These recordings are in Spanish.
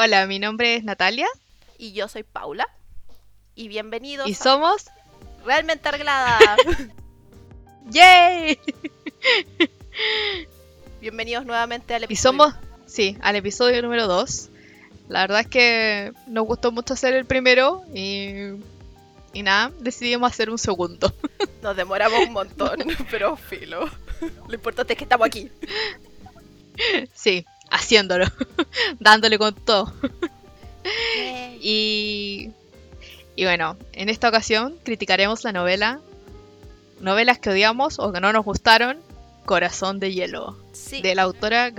Hola, mi nombre es Natalia. Y yo soy Paula. Y bienvenidos. Y somos. Realmente arreglada. ¡Yay! Bienvenidos nuevamente al episodio. Y somos, sí, al episodio número 2. La verdad es que nos gustó mucho hacer el primero y, y nada, decidimos hacer un segundo. Nos demoramos un montón, pero filo. Lo importante es que estamos aquí. Sí, haciéndolo, dándole con todo. y, y bueno, en esta ocasión criticaremos la novela, novelas que odiamos o que no nos gustaron, Corazón de Hielo, de la autora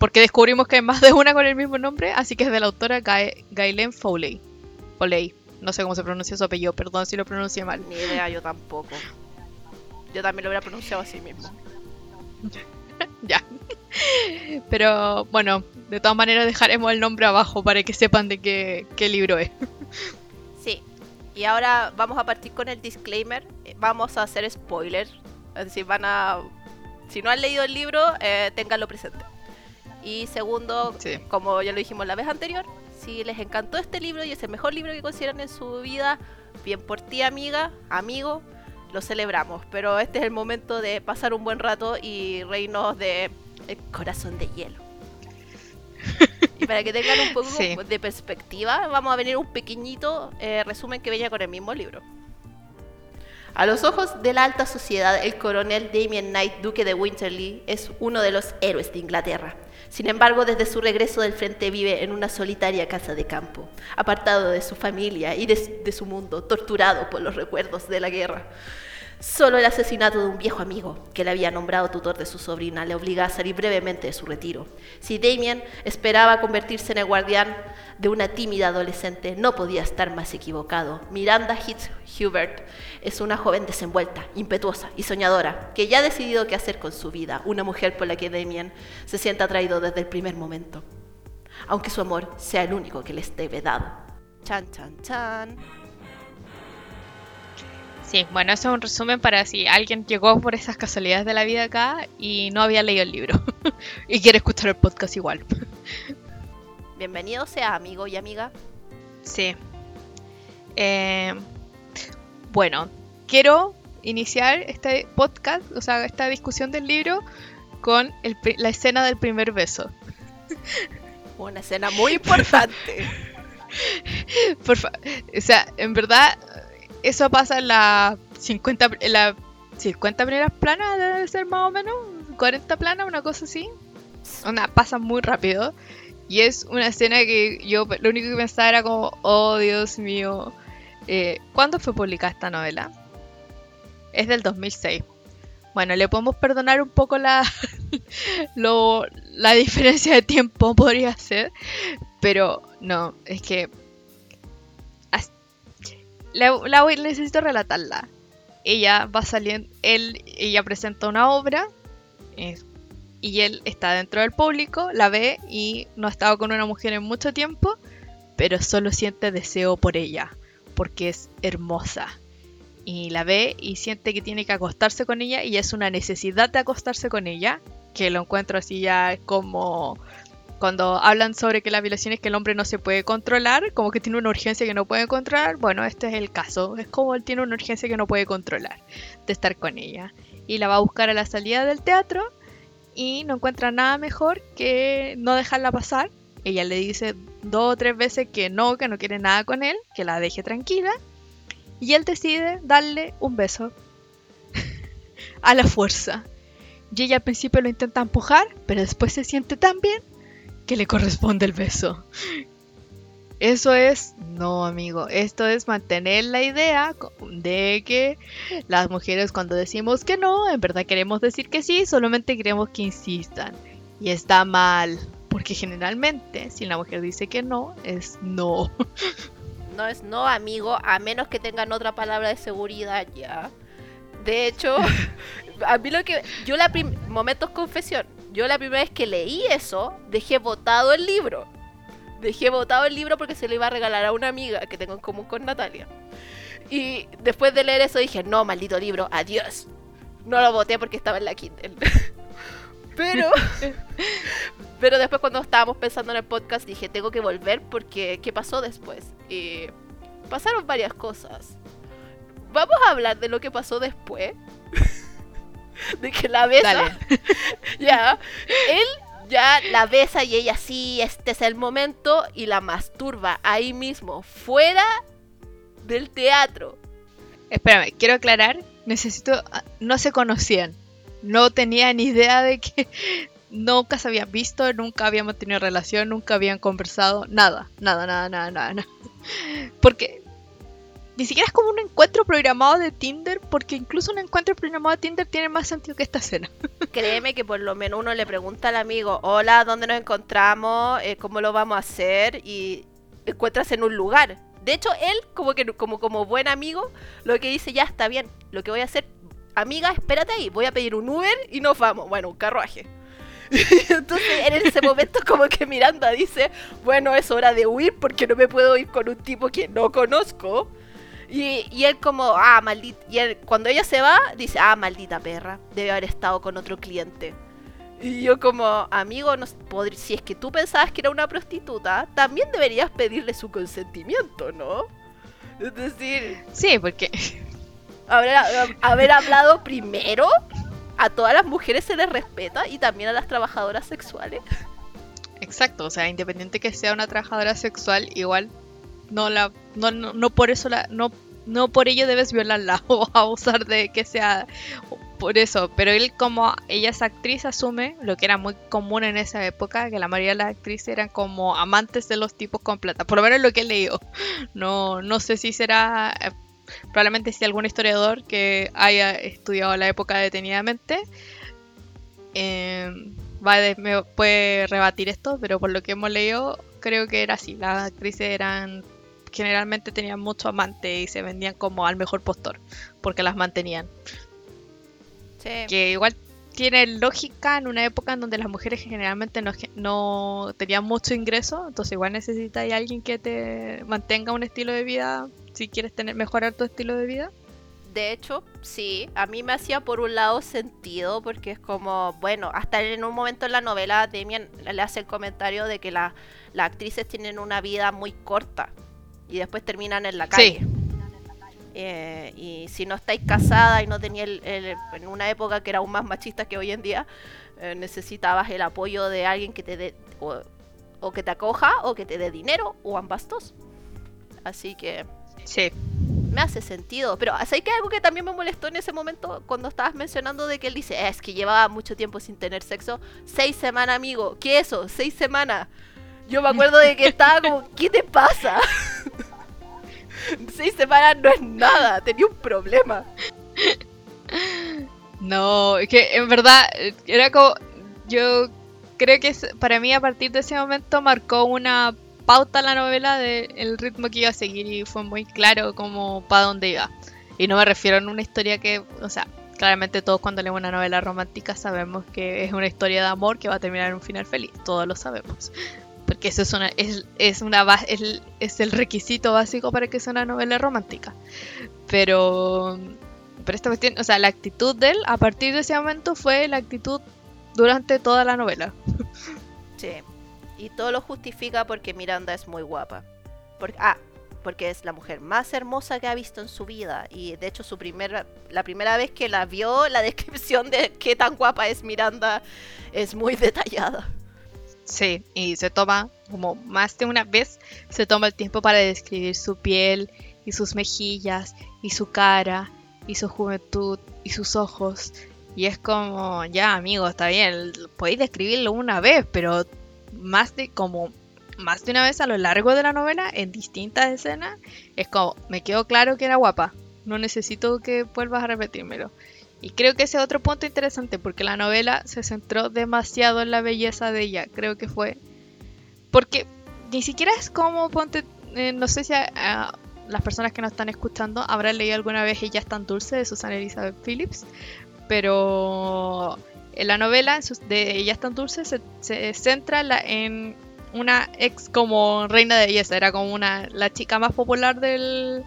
porque descubrimos que hay más de una con el mismo nombre, así que es de la autora Gailen Foley. Foley. No sé cómo se pronuncia su apellido, perdón si lo pronuncié mal. Ni idea, yo tampoco. Yo también lo hubiera pronunciado así mismo. ya. Pero bueno, de todas maneras dejaremos el nombre abajo para que sepan de qué, libro es. Sí. Y ahora vamos a partir con el disclaimer. Vamos a hacer spoilers. Es decir, van a... Si no han leído el libro, eh, ténganlo presente. Y segundo, como ya lo dijimos la vez anterior, si les encantó este libro y es el mejor libro que consideran en su vida, bien por ti amiga, amigo, lo celebramos. Pero este es el momento de pasar un buen rato y reírnos de el corazón de hielo. y para que tengan un poco de perspectiva, vamos a venir un pequeñito eh, resumen que venía con el mismo libro. A los ojos de la alta sociedad, el coronel Damien Knight, duque de Winterly, es uno de los héroes de Inglaterra. Sin embargo, desde su regreso del frente vive en una solitaria casa de campo, apartado de su familia y de su mundo, torturado por los recuerdos de la guerra. Solo el asesinato de un viejo amigo, que le había nombrado tutor de su sobrina, le obliga a salir brevemente de su retiro. Si Damien esperaba convertirse en el guardián de una tímida adolescente, no podía estar más equivocado. Miranda Hitz Hubert es una joven desenvuelta, impetuosa y soñadora, que ya ha decidido qué hacer con su vida, una mujer por la que Damien se siente atraído desde el primer momento, aunque su amor sea el único que le esté vedado. Chan, chan, chan. Sí, bueno, eso es un resumen para si alguien llegó por esas casualidades de la vida acá y no había leído el libro y quiere escuchar el podcast igual. Bienvenido sea amigo y amiga. Sí. Eh, bueno, quiero iniciar este podcast, o sea, esta discusión del libro con la escena del primer beso. Una escena muy importante. Por o sea, en verdad eso pasa en la 50, en la 50 primeras planas, debe ser más o menos, 40 planas, una cosa así. Una, pasa muy rápido. Y es una escena que yo lo único que pensaba era como, oh Dios mío. Eh, ¿Cuándo fue publicada esta novela? Es del 2006. Bueno, le podemos perdonar un poco la, la diferencia de tiempo, podría ser. Pero no, es que la, la necesito relatarla. Ella va saliendo, él, ella presenta una obra eh, y él está dentro del público, la ve y no ha estado con una mujer en mucho tiempo, pero solo siente deseo por ella, porque es hermosa. Y la ve y siente que tiene que acostarse con ella y es una necesidad de acostarse con ella, que lo encuentro así ya como cuando hablan sobre que la violación es que el hombre no se puede controlar, como que tiene una urgencia que no puede controlar, bueno, este es el caso. Es como él tiene una urgencia que no puede controlar de estar con ella. Y la va a buscar a la salida del teatro y no encuentra nada mejor que no dejarla pasar. Ella le dice dos o tres veces que no, que no quiere nada con él, que la deje tranquila. Y él decide darle un beso. a la fuerza. Y ella al principio lo intenta empujar, pero después se siente tan bien que le corresponde el beso. Eso es, no amigo, esto es mantener la idea de que las mujeres cuando decimos que no, en verdad queremos decir que sí, solamente queremos que insistan. Y está mal, porque generalmente si la mujer dice que no, es no. No es no, amigo, a menos que tengan otra palabra de seguridad ya. De hecho, a mí lo que... Yo la... Momentos confesión yo la primera vez que leí eso, dejé botado el libro. Dejé botado el libro porque se lo iba a regalar a una amiga que tengo en común con Natalia. Y después de leer eso dije, no, maldito libro, adiós. No lo boté porque estaba en la Kindle. Pero, pero después cuando estábamos pensando en el podcast dije, tengo que volver porque ¿qué pasó después? Y pasaron varias cosas. Vamos a hablar de lo que pasó después. de que la besa. Dale. ya. Él ya la besa y ella sí, este es el momento y la masturba ahí mismo, fuera del teatro. Espérame, quiero aclarar, necesito... ah, No se conocían. No tenían ni idea de que nunca se habían visto, nunca habían tenido relación, nunca habían conversado, nada, nada, nada, nada, nada. nada. Porque ni siquiera es como un encuentro programado de Tinder, porque incluso un encuentro programado de Tinder tiene más sentido que esta escena. Créeme que por lo menos uno le pregunta al amigo, hola, ¿dónde nos encontramos? Eh, ¿Cómo lo vamos a hacer? Y encuentras en un lugar. De hecho, él, como que como, como buen amigo, lo que dice, ya está bien, lo que voy a hacer, amiga, espérate ahí, voy a pedir un Uber y nos vamos. Bueno, un carruaje. Entonces, en ese momento, como que Miranda dice, bueno, es hora de huir porque no me puedo ir con un tipo que no conozco. Y, y él como, ah, maldita. Y él, cuando ella se va, dice, ah, maldita perra, debe haber estado con otro cliente. Y yo como, amigo, no, si es que tú pensabas que era una prostituta, también deberías pedirle su consentimiento, ¿no? Es decir, Sí, porque haber, haber hablado primero, a todas las mujeres se les respeta y también a las trabajadoras sexuales. Exacto, o sea, independiente que sea una trabajadora sexual, igual no la no, no, no por eso la no no por ello debes violarla o abusar de que sea por eso, pero él como ella es actriz asume lo que era muy común en esa época, que la mayoría de las actrices eran como amantes de los tipos con plata, por lo menos lo que he leído. No no sé si será eh, probablemente si algún historiador que haya estudiado la época detenidamente eh, va de- me puede rebatir esto, pero por lo que hemos leído, creo que era así. Las actrices eran generalmente tenían mucho amante y se vendían como al mejor postor, porque las mantenían. Sí. Que igual tiene lógica en una época en donde las mujeres generalmente no, no tenían mucho ingreso, entonces igual necesitas a alguien que te mantenga un estilo de vida si quieres tener mejorar tu estilo de vida. De hecho, sí, a mí me hacía por un lado sentido porque es como, bueno, hasta en un momento en la novela Demian le hace el comentario de que la- las actrices tienen una vida muy corta y después terminan en la Sí. calle. Eh, y si no estáis casada y no tenía el, el- en una época que era aún más machista que hoy en día, eh, necesitabas el apoyo de alguien que te dé o, o que te acoja o que te dé dinero o ambas dos. Así que Sí, me hace sentido. Pero ¿sabes que algo que también me molestó en ese momento cuando estabas mencionando de que él dice, "Eh, es que llevaba mucho tiempo sin tener sexo? Seis semanas, amigo. ¿Qué eso? Seis semanas. Yo me acuerdo de que estaba como, ¿qué te pasa? Seis semanas no es nada, tenía un problema. No, es que en verdad era como. Yo creo que para mí a partir de ese momento marcó una pauta la novela del ritmo que iba a seguir y fue muy claro como para dónde iba. Y no me refiero a una historia que, o sea, claramente todos cuando leemos una novela romántica sabemos que es una historia de amor que va a terminar en un final feliz, todos lo sabemos. Porque eso es una es, es una es, es el requisito básico para que sea una novela romántica. Pero pero esta cuestión, o sea, la actitud de él a partir de ese momento fue la actitud durante toda la novela. Sí. Y todo lo justifica porque Miranda es muy guapa. Porque, ah, porque es la mujer más hermosa que ha visto en su vida. Y de hecho, su primera, la primera vez que la vio, la descripción de qué tan guapa es Miranda es muy detallada. Sí, y se toma, como más de una vez, se toma el tiempo para describir su piel y sus mejillas y su cara y su juventud y sus ojos. Y es como, ya amigo, está bien, podéis describirlo una vez, pero más de como más de una vez a lo largo de la novela, en distintas escenas, es como, me quedó claro que era guapa. No necesito que vuelvas a repetírmelo. Y creo que ese es otro punto interesante, porque la novela se centró demasiado en la belleza de ella. Creo que fue. Porque ni siquiera es como, ponte. eh, no sé si a, las personas que nos están escuchando habrán leído alguna vez Ella es tan dulce de Susana Elizabeth Phillips. Pero en la novela de Ella es tan dulce se, se centra la- en una ex como reina de belleza. Era como una la chica más popular del,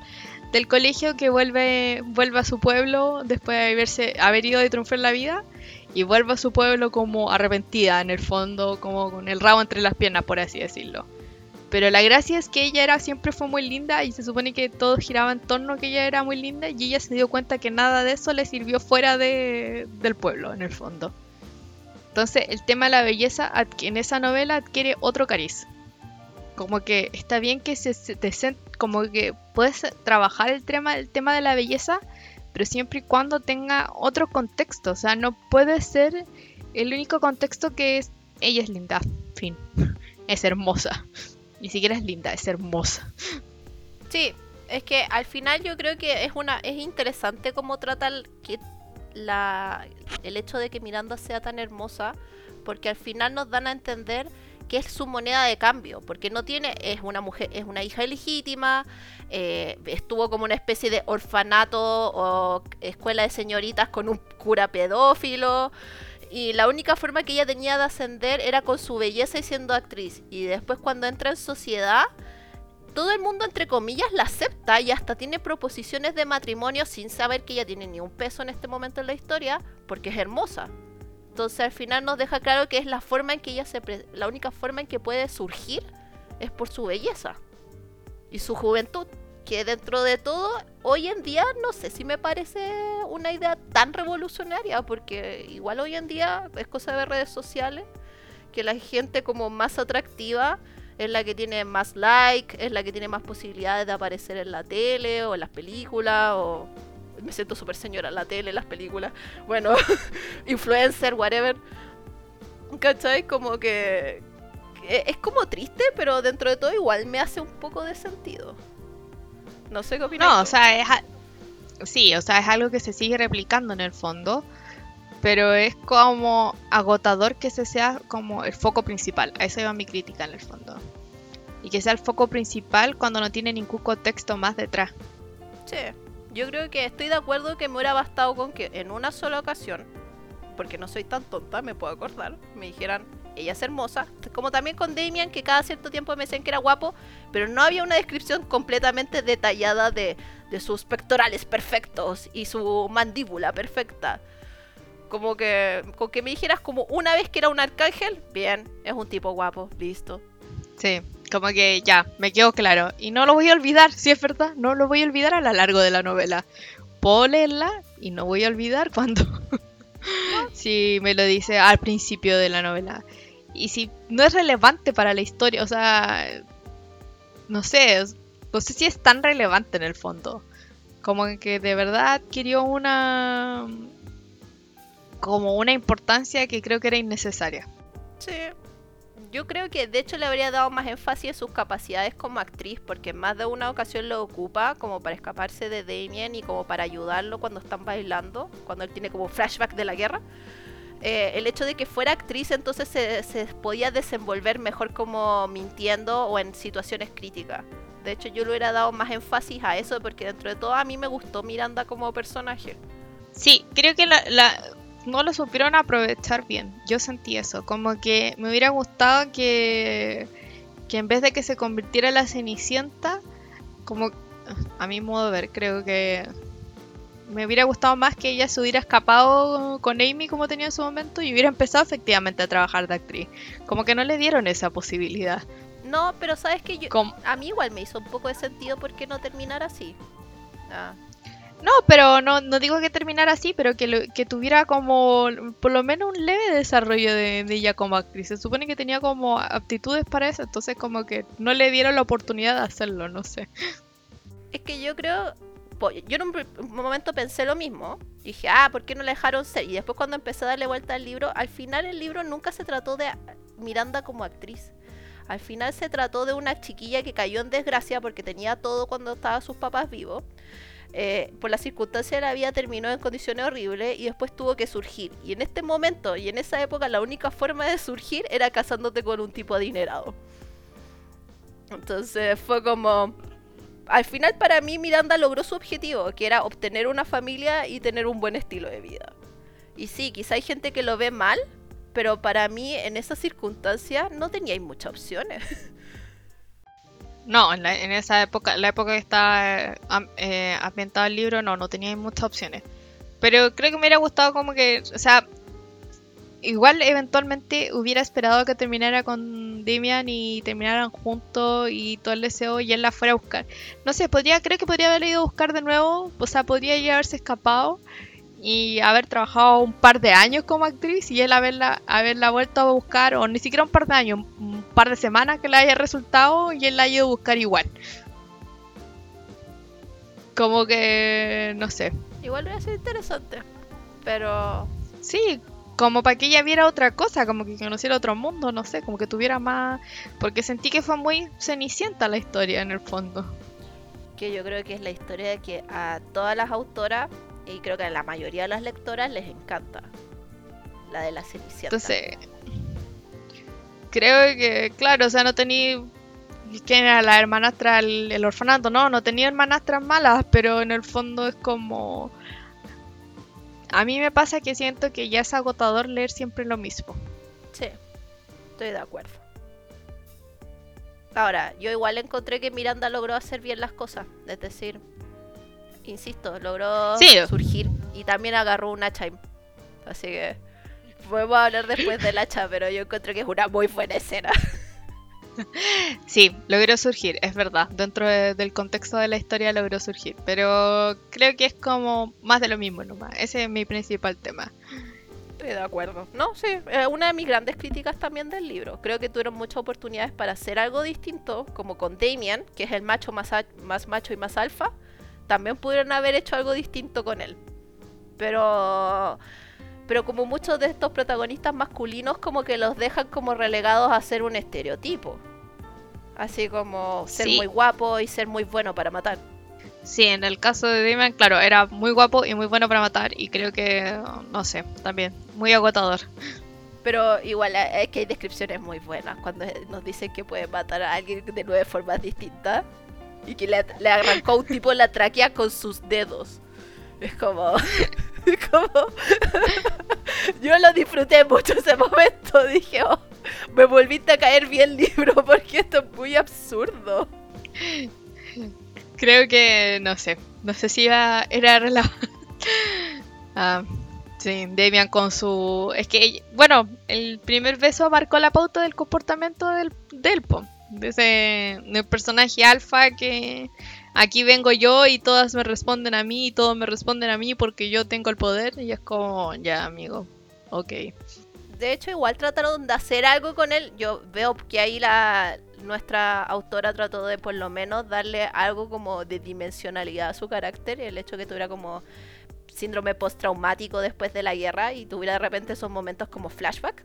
del colegio que vuelve, vuelve a su pueblo después de haberse, haber ido de triunfo en la vida y vuelve a su pueblo como arrepentida en el fondo, como con el rabo entre las piernas, por así decirlo. Pero la gracia es que ella era siempre fue muy linda y se supone que todo giraba en torno a que ella era muy linda y ella se dio cuenta que nada de eso le sirvió fuera de, del pueblo, en el fondo. Entonces el tema de la belleza en esa novela adquiere otro cariz. Como que está bien que se, te como que puedes trabajar el tema, el tema de la belleza, pero siempre y cuando tenga otro contexto. O sea, no puede ser el único contexto que es ella es linda, fin, es hermosa. Ni siquiera es linda, es hermosa. Sí, es que al final yo creo que es una es interesante cómo trata que la, el hecho de que Miranda sea tan hermosa, porque al final nos dan a entender que es su moneda de cambio, porque no tiene, es una mujer, es una hija ilegítima, eh, estuvo como una especie de orfanato o escuela de señoritas con un cura pedófilo, y la única forma que ella tenía de ascender era con su belleza y siendo actriz. Y después cuando entra en sociedad, todo el mundo, entre comillas, la acepta y hasta tiene proposiciones de matrimonio sin saber que ella tiene ni un peso en este momento en la historia, porque es hermosa. Entonces al final nos deja claro que es la forma en que ella se... la única forma en que puede surgir es por su belleza y su juventud que dentro de todo, hoy en día no sé si me parece una idea tan revolucionaria, porque igual hoy en día es cosa de redes sociales, que la gente como más atractiva es la que tiene más like, es la que tiene más posibilidades de aparecer en la tele o en las películas, o me siento súper señora en la tele, en las películas, bueno, influencer, whatever. ¿Cachai? Como que es como triste, pero dentro de todo igual me hace un poco de sentido. No sé qué opinas. No, o sea, es. Sí, o sea, es algo que se sigue replicando en el fondo. Pero es como agotador que ese sea como el foco principal. A eso iba mi crítica en el fondo. Y que sea el foco principal cuando no tiene ningún contexto más detrás. Sí, yo creo que estoy de acuerdo que me hubiera bastado con que en una sola ocasión, porque no soy tan tonta, me puedo acordar, me dijeran, ella es hermosa. Como también con Damian, que cada cierto tiempo me decían que era guapo, pero no había una descripción completamente detallada de, sus pectorales perfectos y su mandíbula perfecta. Como que, con que me dijeras como una vez que era un arcángel, bien, es un tipo guapo, listo. Sí, como que ya, me quedó claro. Y no lo voy a olvidar, si es verdad, no lo voy a olvidar a lo largo de la novela. Puedo leerla y no voy a olvidar cuando... si me lo dice al principio de la novela y si no es relevante para la historia, o sea, no sé, no sé si es tan relevante en el fondo. Como que de verdad adquirió una como una importancia que creo que era innecesaria. Sí. Yo creo que de hecho le habría dado más énfasis a sus capacidades como actriz, porque en más de una ocasión lo ocupa como para escaparse de Damien y como para ayudarlo cuando están bailando, cuando él tiene como flashback de la guerra. Eh, el hecho de que fuera actriz entonces se, podía desenvolver mejor como mintiendo o en situaciones críticas. De hecho yo le hubiera dado más énfasis a eso porque dentro de todo a mí me gustó Miranda como personaje. Sí, creo que no lo supieron aprovechar bien. Yo sentí eso, como que me hubiera gustado que, que en vez de que se convirtiera en la Cenicienta, como a mi modo de ver, creo que me hubiera gustado más que ella se hubiera escapado con Amy como tenía en su momento y hubiera empezado efectivamente a trabajar de actriz. Como que no le dieron esa posibilidad. No, pero sabes que yo, a mí igual me hizo un poco de sentido porque no terminar así. Ah. No, pero no, no digo que terminara así, pero que, que tuviera como por lo menos un leve desarrollo de, ella como actriz. Se supone que tenía como aptitudes para eso, entonces como que no le dieron la oportunidad de hacerlo, no sé. Es que yo creo, yo en un, momento pensé lo mismo. Dije, ah, ¿por qué no la dejaron ser? Y después cuando empecé a darle vuelta al libro, al final el libro nunca se trató de Miranda como actriz. Al final se trató de una chiquilla que cayó en desgracia porque tenía todo cuando estaban sus papás vivos. Eh, por la circunstancia de la vida terminó en condiciones horribles y después tuvo que surgir. Y en este momento y en esa época la única forma de surgir era casándote con un tipo adinerado. Entonces fue como, al final para mí Miranda logró su objetivo, que era obtener una familia y tener un buen estilo de vida. Y sí, quizá hay gente que lo ve mal, pero para mí en esa circunstancia no tenía muchas opciones. No, en, esa época, la época que estaba eh, ambientado el libro, no, no tenía muchas opciones. Pero creo que me hubiera gustado como que, o sea, igual eventualmente hubiera esperado que terminara con Damian y terminaran juntos y todo el deseo y él la fuera a buscar. No sé, podría, creo que podría haber ido a buscar de nuevo, o sea, podría ya haberse escapado y haber trabajado un par de años como actriz y él haberla, haberla vuelto a buscar, o ni siquiera un par de años, un par de semanas que le haya resultado y él la haya ido a buscar igual. Como que, no sé. Igual hubiera sido interesante. Pero. Sí, como para que ella viera otra cosa, como que conociera otro mundo, no sé, como que tuviera más. Porque sentí que fue muy cenicienta la historia en el fondo. Que yo creo que es la historia de que a todas las autoras, y creo que a la mayoría de las lectoras les encanta. La de la cenicienta. Entonces. Creo que, claro, o sea, no tenía. ¿Quién era la hermanastra el, el orfanato? No, no tenía hermanastras malas, pero en el fondo es como a mí me pasa que siento que ya es agotador leer siempre lo mismo. Sí, estoy de acuerdo. Ahora, yo igual encontré que Miranda logró hacer bien las cosas. Es decir, insisto, logró surgir y también agarró un hacha. Así que podemos hablar después del hacha, pero yo encontré que es una muy buena escena. Sí, logró surgir, es verdad. Dentro del contexto de la historia logró surgir. Pero creo que es como más de lo mismo nomás. Ese es mi principal tema. Estoy de acuerdo. No, sí, es una de mis grandes críticas también del libro. Creo que tuvieron muchas oportunidades para hacer algo distinto, como con Damien, que es el macho más, más macho y más alfa. También pudieron haber hecho algo distinto con él. Pero pero como muchos de estos protagonistas masculinos como que los dejan como relegados a ser un estereotipo. Así como ser muy guapo y ser muy bueno para matar. Sí, en el caso de Damon, claro, era muy guapo y muy bueno para matar y creo que, no sé, también, muy agotador. Pero igual es que hay descripciones muy buenas cuando nos dicen que puede matar a alguien de nueve formas distintas y que le, le arrancó un tipo la tráquea con sus dedos. Es como... como... Yo lo disfruté mucho ese momento. Dije, oh, me volviste a caer bien libro porque esto es muy absurdo. Creo que, no sé, no sé si iba, era relevante. ah, sí, Damian con su... Es que, bueno, el primer beso marcó la pauta del comportamiento del, del de ese personaje alfa que aquí vengo yo y todas me responden a mí y todos me responden a mí porque yo tengo el poder y es como, ya amigo, ok. De hecho, igual trataron de hacer algo con él. Yo veo que ahí la nuestra autora trató de por lo menos darle algo como de dimensionalidad a su carácter, el hecho que tuviera como síndrome postraumático después de la guerra y tuviera de repente esos momentos como flashback.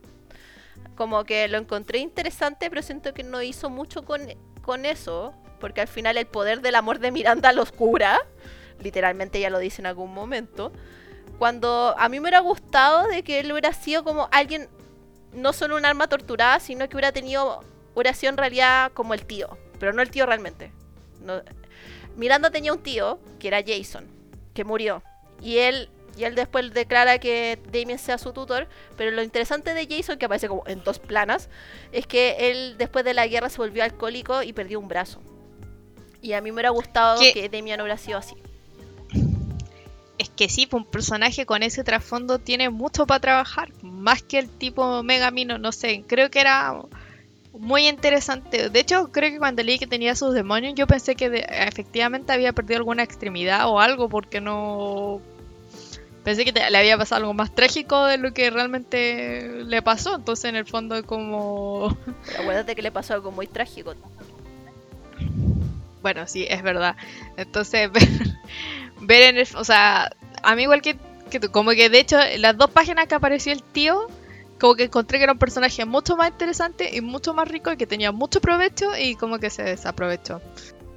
Como que lo encontré interesante, pero siento que no hizo mucho con, con eso porque al final el poder del amor de Miranda los cura, literalmente ya lo dice en algún momento, cuando a mí me hubiera gustado de que él hubiera sido como alguien, no solo un arma torturada, sino que hubiera tenido, hubiera sido en realidad como el tío, pero no el tío realmente. Miranda tenía un tío, que era Jason, que murió, y él y él después declara que Damien sea su tutor. Pero lo interesante de Jason, que aparece como en dos planas, es que él después de la guerra se volvió alcohólico y perdió un brazo. Y a mí me hubiera gustado que Demian hubiera sido así. Es que sí, pues, un personaje con ese trasfondo tiene mucho para trabajar. Más que el tipo Megamino, no sé. Creo que era muy interesante. De hecho, creo que cuando leí que tenía sus demonios, yo pensé que efectivamente había perdido alguna extremidad o algo, porque no. Pensé que le había pasado algo más trágico de lo que realmente le pasó. Entonces, en el fondo, es como. Pero acuérdate que le pasó algo muy trágico. Bueno, sí, es verdad. Entonces, ver, en el, o sea, a mí igual que, que tú, como que de hecho, las dos páginas que apareció el tío, como que encontré que era un personaje mucho más interesante y mucho más rico y que tenía mucho provecho y como que se desaprovechó.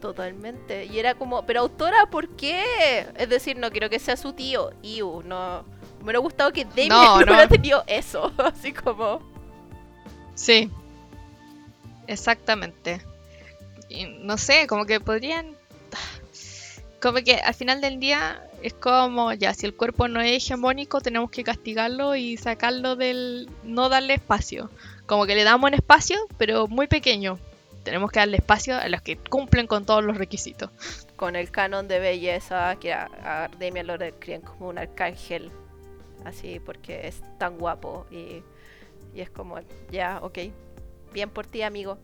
Totalmente. Y era como, pero autora, ¿por qué? Es decir, no quiero que sea su tío. Iu, no. Me hubiera gustado que Damien no, no. hubiera tenido eso. Así como. Sí. Exactamente no sé, como que podrían... Como que al final del día es como, ya, si el cuerpo no es hegemónico, tenemos que castigarlo y sacarlo del... no darle espacio. Como que le damos un espacio, pero muy pequeño. Tenemos que darle espacio a los que cumplen con todos los requisitos. Con el canon de belleza, que a, Demian lo describen como un arcángel, así porque es tan guapo y Y es como, ya, ok. Bien por ti, amigo.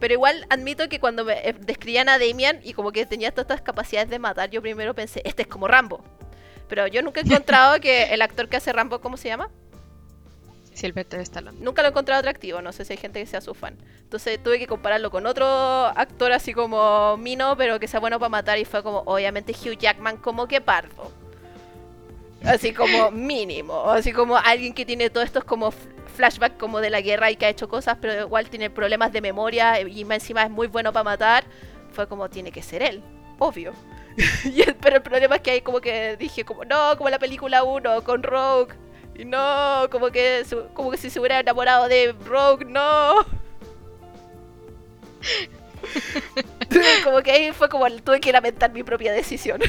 Pero igual admito que cuando me eh, describían a Damian y como que tenía todas estas capacidades de matar, yo primero pensé, este es como Rambo. Pero yo nunca he encontrado que el actor que hace Rambo, ¿cómo se llama? Sylvester Stallone. Nunca lo he encontrado atractivo, no sé si hay gente que sea su fan. Entonces tuve que compararlo con otro actor así como Mino, pero que sea bueno para matar y fue como, obviamente Hugh Jackman como que pardo. Así como mínimo, así como alguien que tiene todos estos como flashbacks como de la guerra y que ha hecho cosas, pero igual tiene problemas de memoria y encima es muy bueno para matar. Fue como tiene que ser él, obvio. y el- pero el problema es que ahí como que dije como no, como la película 1 con Rogue. Y no, como que su- como que si se hubiera enamorado de Rogue, no. como que ahí fue como tuve que lamentar mi propia decisión.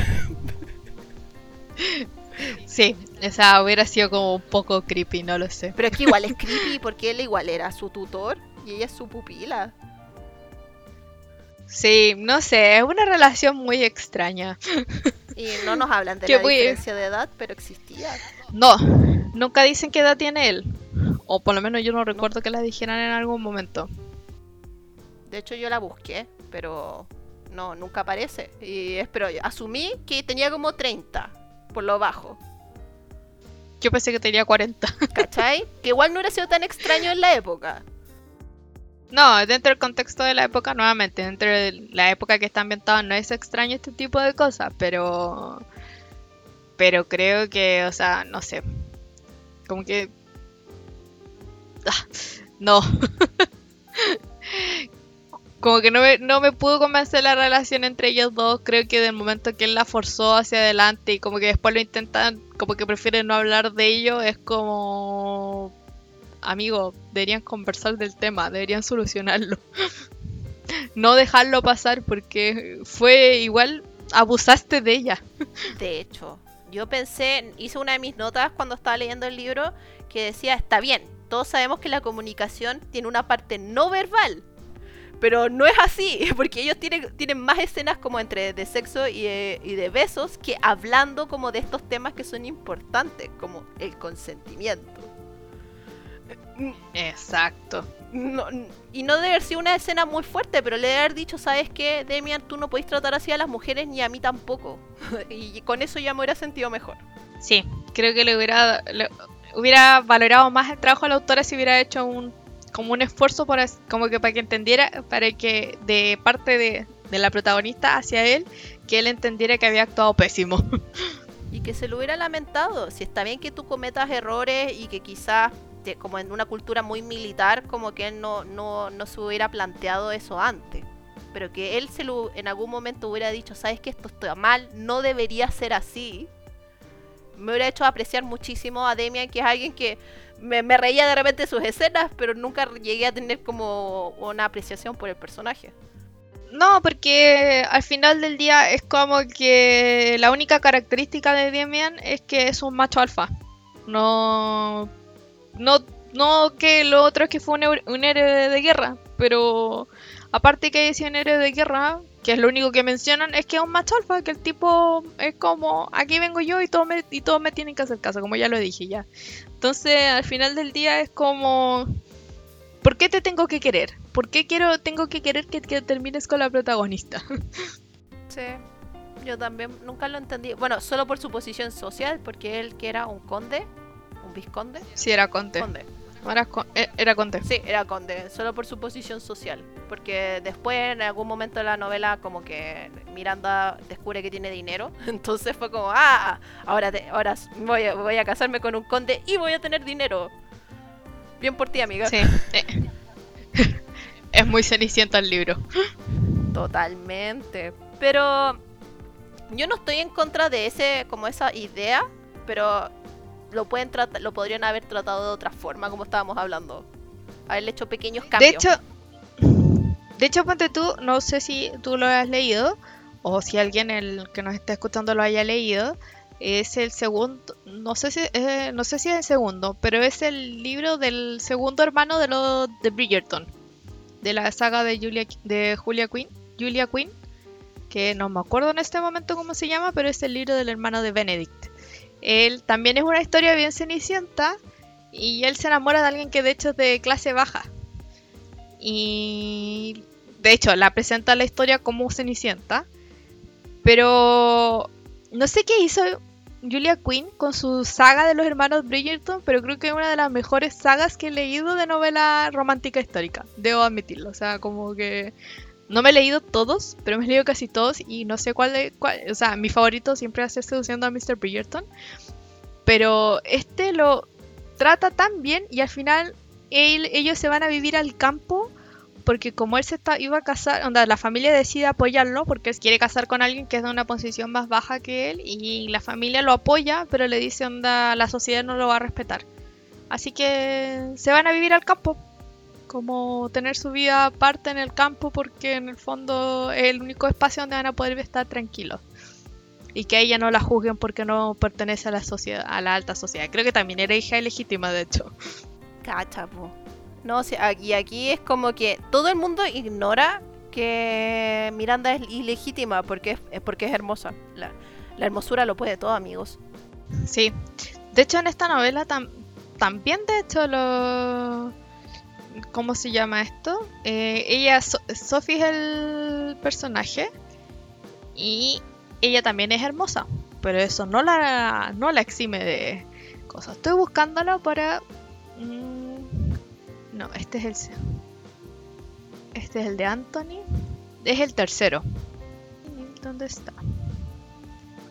Sí, esa hubiera sido como un poco creepy, no lo sé. Pero es que igual es creepy porque él igual era su tutor y ella es su pupila. Sí, no sé, es una relación muy extraña. Y no nos hablan de la diferencia de edad, pero existía. No, nunca dicen qué edad tiene él. O por lo menos yo no recuerdo que la dijeran en algún momento. De hecho yo la busqué, pero no, nunca aparece. Y es, pero asumí que tenía como 30, por lo bajo. Yo pensé que tenía 40. ¿Cachai? que igual no hubiera sido tan extraño en la época. No, dentro del contexto de la época, nuevamente, dentro de la época que está ambientada, no es extraño este tipo de cosas, pero. Pero creo que, o sea, no sé. Como que. Ah, no. Como que no me, no me pudo convencer la relación entre ellos dos. Creo que del momento que él la forzó hacia adelante y como que después lo intentan, como que prefieren no hablar de ello, es como amigo, deberían conversar del tema, deberían solucionarlo. no dejarlo pasar porque fue igual, abusaste de ella. De hecho, yo pensé, hice una de mis notas cuando estaba leyendo el libro que decía, está bien, todos sabemos que la comunicación tiene una parte no verbal. Pero no es así, porque ellos tienen, tienen más escenas como entre de sexo y de, y de besos que hablando como de estos temas que son importantes, como el consentimiento. Exacto. No- y no debe haber sido una escena muy fuerte, pero le debe haber dicho, ¿sabes qué, Demian? Tú no podéis tratar así a las mujeres ni a mí tampoco. y con eso ya me hubiera sentido mejor. Sí, creo que le hubiera, le- hubiera valorado más el trabajo de la autora si hubiera hecho un como un esfuerzo para como que para que entendiera, para que de parte de, de la protagonista hacia él, que él entendiera que había actuado pésimo. Y que se lo hubiera lamentado. Si está bien que tú cometas errores y que quizás, como en una cultura muy militar, como que él no, no, no se hubiera planteado eso antes. Pero que él se en algún momento hubiera dicho, sabes que esto está mal, no debería ser así. Me hubiera hecho apreciar muchísimo a Demian, que es alguien que me, me reía de repente de sus escenas, pero nunca llegué a tener como una apreciación por el personaje. No, porque al final del día es como que la única característica de Demian es que es un macho alfa. No. No, no que lo otro es que fue un, héroe de guerra, pero aparte que es un héroe de guerra, que es lo único que mencionan, es que es un macho alfa, que el tipo es como, aquí vengo yo y todos me, y me tienen que hacer caso, como ya lo dije ya. Entonces al final del día es como, ¿por qué te tengo que querer? ¿Por qué quiero, tengo que querer que, que termines con la protagonista? Sí, yo también nunca lo entendí. Bueno, solo por su posición social, porque él que era un conde, visconde. Sí, era Conte. Conde. Era, con- eh, era Conte. Sí, era conde, solo por su posición social. Porque después, en algún momento de la novela, como que Miranda descubre que tiene dinero. Entonces fue como, ah, ahora, te- ahora voy, a, voy a casarme con un conde y voy a tener dinero. Bien por ti, amiga. Sí. eh. es muy cenicienta el libro. Totalmente. Pero yo no estoy en contra de ese, como esa idea, pero lo pueden tratar, lo podrían haber tratado de otra forma, como estábamos hablando. Haberle hecho pequeños De cambios. hecho, de hecho, ponte tú, no sé si tú lo has leído o si alguien el que nos está escuchando lo haya leído. Es el segundo, no sé si, eh, no sé si es el segundo, pero es el libro del segundo hermano de los de Bridgerton, de la saga de Julia, de Julia Quinn, Julia Quinn, que no me acuerdo en este momento cómo se llama, pero es el libro del hermano de Benedict. Él también es una historia bien cenicienta Y él se enamora de alguien que de hecho es de clase baja. Y de hecho la presenta la historia como Cenicienta. Pero no sé qué hizo Julia Quinn con su saga de los hermanos Bridgerton, pero creo que es una de las mejores sagas que he leído de novela romántica histórica. Debo admitirlo. O sea, como que no me he leído todos, pero me he leído casi todos y no sé cuál de cuál, o sea, mi favorito siempre va a seduciendo a Mr. Bridgerton. Pero este lo trata tan bien y al final ellos se van a vivir al campo porque como él se está, iba a casar, onda, la familia decide apoyarlo porque él quiere casar con alguien que es de una posición más baja que él y la familia lo apoya, pero le dice, onda, la sociedad no lo va a respetar. Así que se van a vivir al campo, como tener su vida aparte en el campo porque en el fondo es el único espacio donde van a poder estar tranquilos. Y que a ella no la juzguen porque no pertenece a la sociedad, a la alta sociedad. Creo que también era hija ilegítima, de hecho. Cachapo. No, o aquí, aquí es como que todo el mundo ignora que Miranda es ilegítima porque es, porque es hermosa. La, hermosura lo puede todo, amigos. Sí. De hecho, en esta novela también, de hecho, lo... ¿Cómo se llama esto? Eh, ella, Sophie es el personaje y ella también es hermosa, pero eso no la, no la exime de cosas. Estoy buscándola para... Mm, no, este es el. Este es el de Anthony. Es el tercero. ¿Dónde está?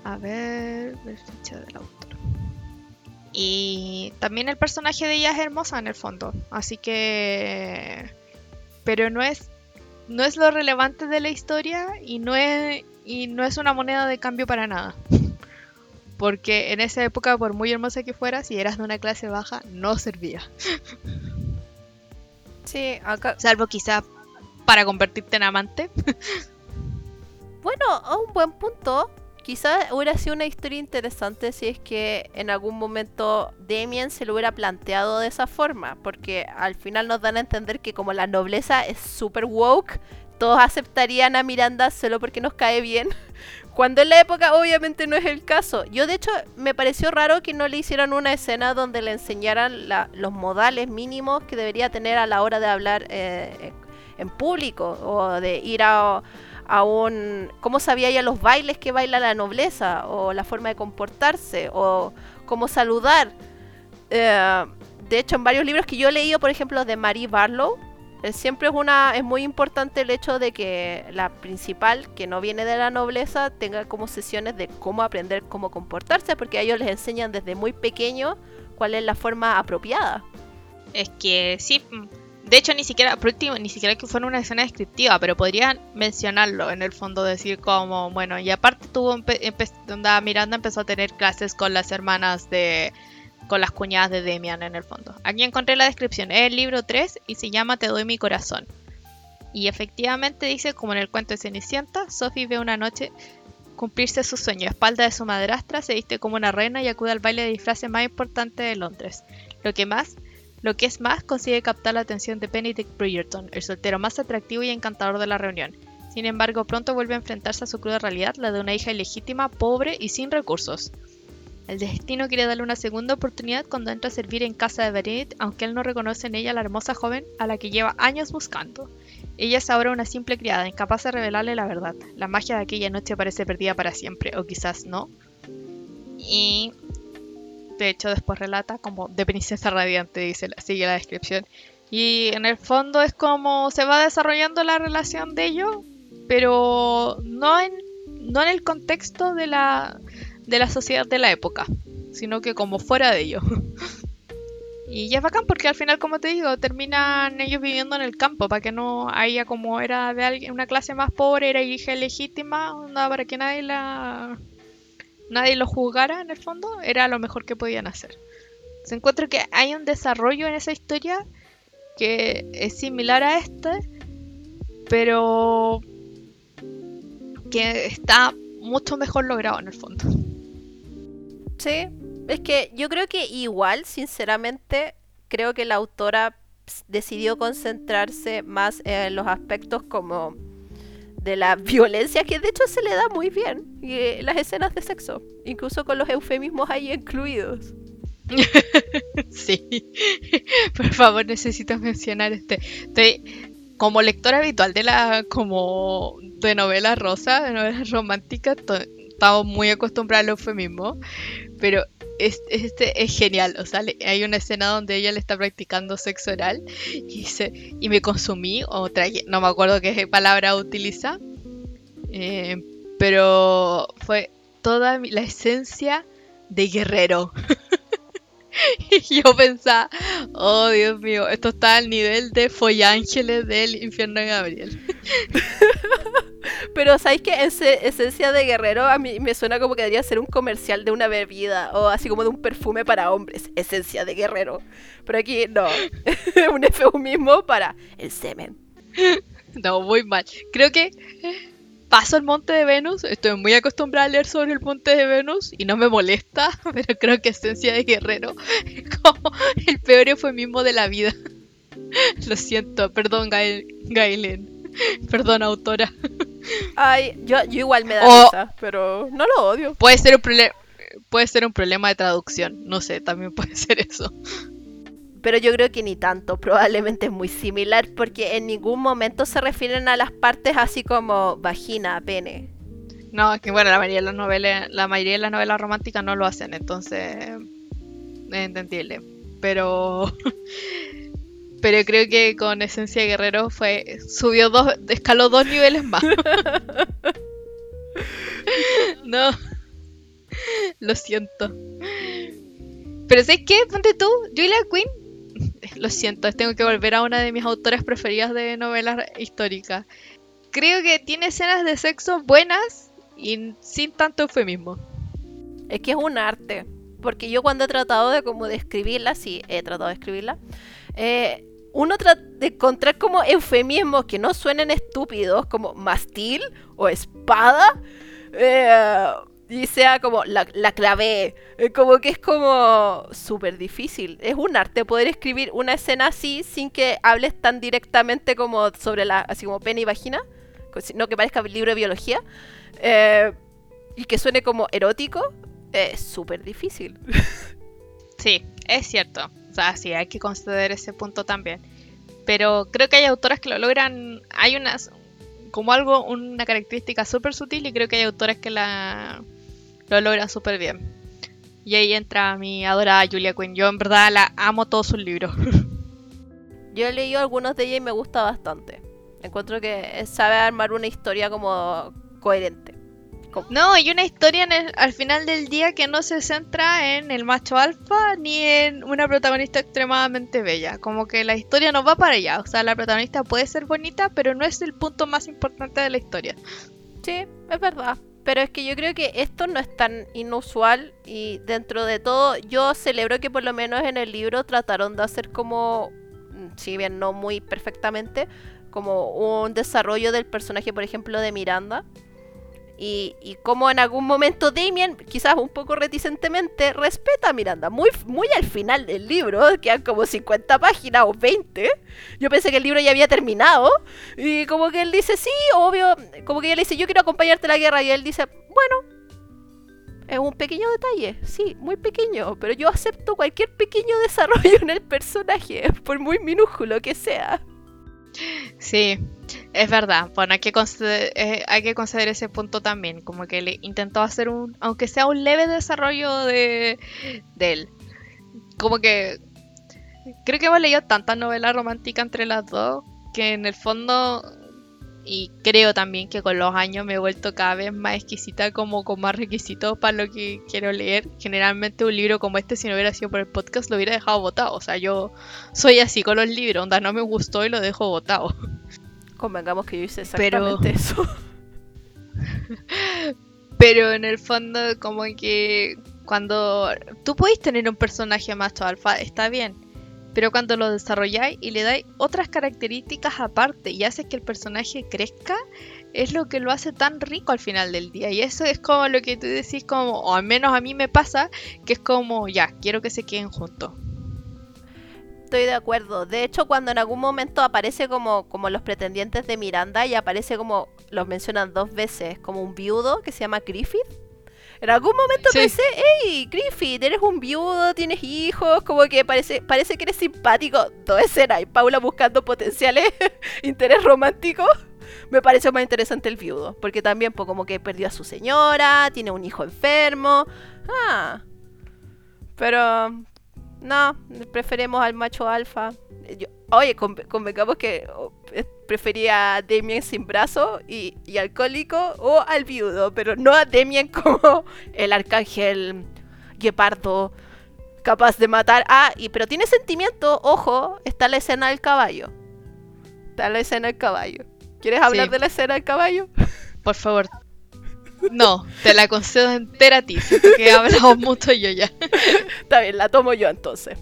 A ver, el ficha del autor. Y también el personaje de ella es hermosa en el fondo. Así que. Pero no es. No es lo relevante de la historia y no es. Y no es una moneda de cambio para nada. Porque en esa época, por muy hermosa que fuera, si eras de una clase baja, no servía. Sí, acá. Salvo quizá para convertirte en amante. bueno, a un buen punto. Quizás hubiera sido una historia interesante si es que en algún momento Damien se lo hubiera planteado de esa forma, porque al final nos dan a entender que como la nobleza es super woke, todos aceptarían a Miranda solo porque nos cae bien, cuando en la época obviamente no es el caso. Yo de hecho me pareció raro que no le hicieran una escena donde le enseñaran los modales mínimos que debería tener a la hora de hablar eh, en público o de ir a, un... ¿Cómo sabía ya los bailes que baila la nobleza? O la forma de comportarse o cómo saludar. Eh, de hecho, en varios libros que yo he leído, por ejemplo, de Marie Barlow, eh, siempre es una es muy importante el hecho de que la principal que no viene de la nobleza tenga como sesiones de cómo aprender cómo comportarse porque a ellos les enseñan desde muy pequeño cuál es la forma apropiada es que sí de hecho ni siquiera por último ni siquiera que fuera una escena descriptiva pero podrían mencionarlo en el fondo decir como bueno y aparte tuvo Miranda empezó a tener clases con las hermanas de con las cuñadas de Demian en el fondo. Aquí encontré la descripción, es el libro 3 y se llama Te doy mi corazón. Y efectivamente dice, como en el cuento de Cenicienta, Sophie ve una noche cumplirse su sueño. A espalda de su madrastra se viste como una reina y acude al baile de disfraces más importante de Londres. Lo que más, lo que es más, consigue captar la atención de Benedict Bridgerton, el soltero más atractivo y encantador de la reunión. Sin embargo, pronto vuelve a enfrentarse a su cruda realidad, la de una hija ilegítima, pobre y sin recursos. El destino quiere darle una segunda oportunidad cuando entra a servir en casa de Benedict, aunque él no reconoce en ella a la hermosa joven a la que lleva años buscando. Ella es ahora una simple criada, incapaz de revelarle la verdad. La magia de aquella noche parece perdida para siempre, o quizás no. Y de hecho después relata como de princesa radiante, dice, sigue la descripción. Y en el fondo es como se va desarrollando la relación de ellos, pero no en, no en el contexto de la de la sociedad de la época, sino que como fuera de ello. y ya es bacán porque al final, como te digo, terminan ellos viviendo en el campo para que no haya como era de alguien, una clase más pobre, era hija legítima, nada para que nadie la nadie lo juzgara en el fondo, era lo mejor que podían hacer. Se encuentra que hay un desarrollo en esa historia que es similar a este, pero que está mucho mejor logrado en el fondo. Sí, es que yo creo que igual, sinceramente, creo que la autora decidió concentrarse más en los aspectos como de la violencia, que de hecho se le da muy bien, y eh, las escenas de sexo, incluso con los eufemismos ahí incluidos. sí. Por favor, necesito mencionar este. Estoy como lectora habitual de la como de novelas rosa, de novelas románticas, estamos muy acostumbrados al eufemismo, pero este es genial, o sea, hay una escena donde ella le está practicando sexo oral y, se, y me consumí, o no me acuerdo qué palabra utiliza, eh, pero fue toda la esencia de guerrero. y yo pensaba, oh Dios mío, esto está al nivel de Follángeles del infierno de Gabriel. Pero ¿sabéis que ese esencia de guerrero a mí me suena como que debería ser un comercial de una bebida o así como de un perfume para hombres? Esencia de guerrero. Pero aquí no, un eufemismo para el semen. No, muy mal. Creo que paso el monte de Venus, estoy muy acostumbrada a leer sobre el monte de Venus y no me molesta, pero creo que esencia de guerrero es como el peor eufemismo de la vida. Lo siento, perdón Gailen, perdón autora. Ay, yo, igual me da risa, pero no lo odio. Puede ser un puede ser un problema de traducción, no sé, también puede ser eso pero yo creo que ni tanto, probablemente es muy similar porque en ningún momento se refieren a las partes así como vagina, pene. No, es que bueno, la mayoría de las novelas, la mayoría de las novelas románticas no lo hacen, entonces es entendible. Pero pero creo que con Esencia Guerrero fue subió dos, escaló dos niveles más. no. Lo siento. Pero ¿sabes qué? Ponte tú, Julia Quinn lo siento, tengo que volver a una de mis autoras preferidas de novelas históricas. Creo que tiene escenas de sexo buenas y sin tanto eufemismo. Es que es un arte. Porque yo cuando he tratado de como de escribirla, sí, he tratado de escribirla, eh, uno trata de encontrar como eufemismos que no suenen estúpidos, como mastil o espada. Eh, y sea como la, la clave. Eh, como que es como súper difícil. Es un arte poder escribir una escena así sin que hables tan directamente como sobre la, así como pene y vagina. No que parezca libro de biología. Eh, y que suene como erótico. Es súper difícil. Sí, es cierto. O sea, sí, hay que considerar ese punto también. Pero creo que hay autoras que lo logran. Hay unas. Como algo, una característica súper sutil y creo que hay autores que la lo logra súper bien. Y ahí entra mi adorada Julia Quinn. Yo en verdad la amo todos sus libros. Yo he leído algunos de ella y me gusta bastante. Encuentro que sabe armar una historia como coherente. No, y una historia al final del día que no se centra en el macho alfa ni en una protagonista extremadamente bella. Como que la historia no va para allá. O sea, la protagonista puede ser bonita, pero no es el punto más importante de la historia. Sí, es verdad. Pero es que yo creo que esto no es tan inusual y dentro de todo yo celebro que por lo menos en el libro trataron de hacer como, mm, si bien no muy perfectamente, como un desarrollo del personaje, por ejemplo, de Miranda. Y, como en algún momento Damien, quizás un poco reticentemente, respeta a Miranda. Muy, muy al final del libro, quedan como 50 páginas o 20. Yo pensé que el libro ya había terminado. Y como que él dice, sí, obvio. Como que ella le dice, yo quiero acompañarte a la guerra. Y él dice, bueno, es un pequeño detalle, sí, muy pequeño, pero yo acepto cualquier pequeño desarrollo en el personaje, por muy minúsculo que sea. Sí, es verdad. Bueno, hay que, considerar, eh, hay que considerar ese punto también. Como que le intentó hacer un, aunque sea un leve desarrollo de, de él. Como que creo que hemos leído tantas novelas románticas entre las dos que en el fondo y creo también que con los años me he vuelto cada vez más exquisita como con más requisitos para lo que quiero leer. Generalmente un libro como este si no hubiera sido por el podcast lo hubiera dejado botado. O sea, yo soy así con los libros, onda no me gustó y lo dejo botado. Convengamos que yo hice exactamente eso. Pero en el fondo como que cuando tú podéis tener un personaje macho alfa, está bien pero cuando lo desarrolláis y le dais otras características aparte y haces que el personaje crezca, es lo que lo hace tan rico al final del día. Y eso es como lo que tú decís, como, o al menos a mí me pasa, que es como, ya, quiero que se queden juntos. Estoy de acuerdo. De hecho, cuando en algún momento aparece como, como los pretendientes de Miranda y aparece como, los mencionan dos veces, como un viudo que se llama Griffith En algún momento Sí. pensé, hey, Griffith, eres un viudo, tienes hijos, como que parece, parece que eres simpático. Dos escenas y Paula buscando potenciales interés romántico. Me pareció más interesante el viudo, porque también pues, como que perdió a su señora, tiene un hijo enfermo. Ah. Pero no, preferimos al macho alfa. Yo- oye, conve- convengamos que prefería a Damien sin brazo y, y alcohólico o al viudo, pero no a Damien como el arcángel guepardo capaz de matar. Ah, y, pero tiene sentimiento, ojo, está la escena del caballo. Está la escena del caballo. ¿Quieres hablar Sí. de la escena del caballo? Por favor. No, te la concedo entera a ti. Que he hablado mucho yo ya. Está bien, la tomo yo entonces.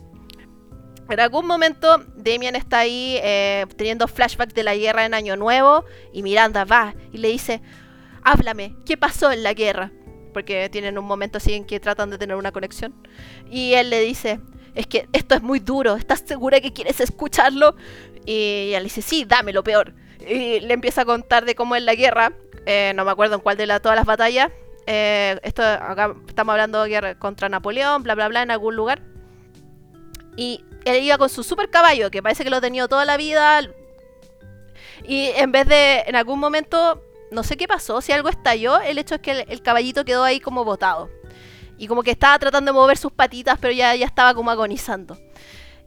En algún momento, Damian está ahí eh, teniendo flashbacks de la guerra en Año Nuevo y Miranda va y le dice, háblame, ¿qué pasó en la guerra? Porque tienen un momento así en que tratan de tener una conexión. Y él le dice, es que esto es muy duro, ¿estás segura que quieres escucharlo? Y ella le dice, sí, dame lo peor. Y le empieza a contar de cómo es la guerra, eh, no me acuerdo en cuál de la- todas las batallas. Eh, esto acá estamos hablando de guerra contra Napoleón, bla bla bla, en algún lugar. Y él iba con su super caballo, que parece que lo ha tenido toda la vida. Y en vez de, en algún momento, no sé qué pasó, si algo estalló, el hecho es que el, el caballito quedó ahí como botado. Y como que estaba tratando de mover sus patitas, pero ya, ya estaba como agonizando.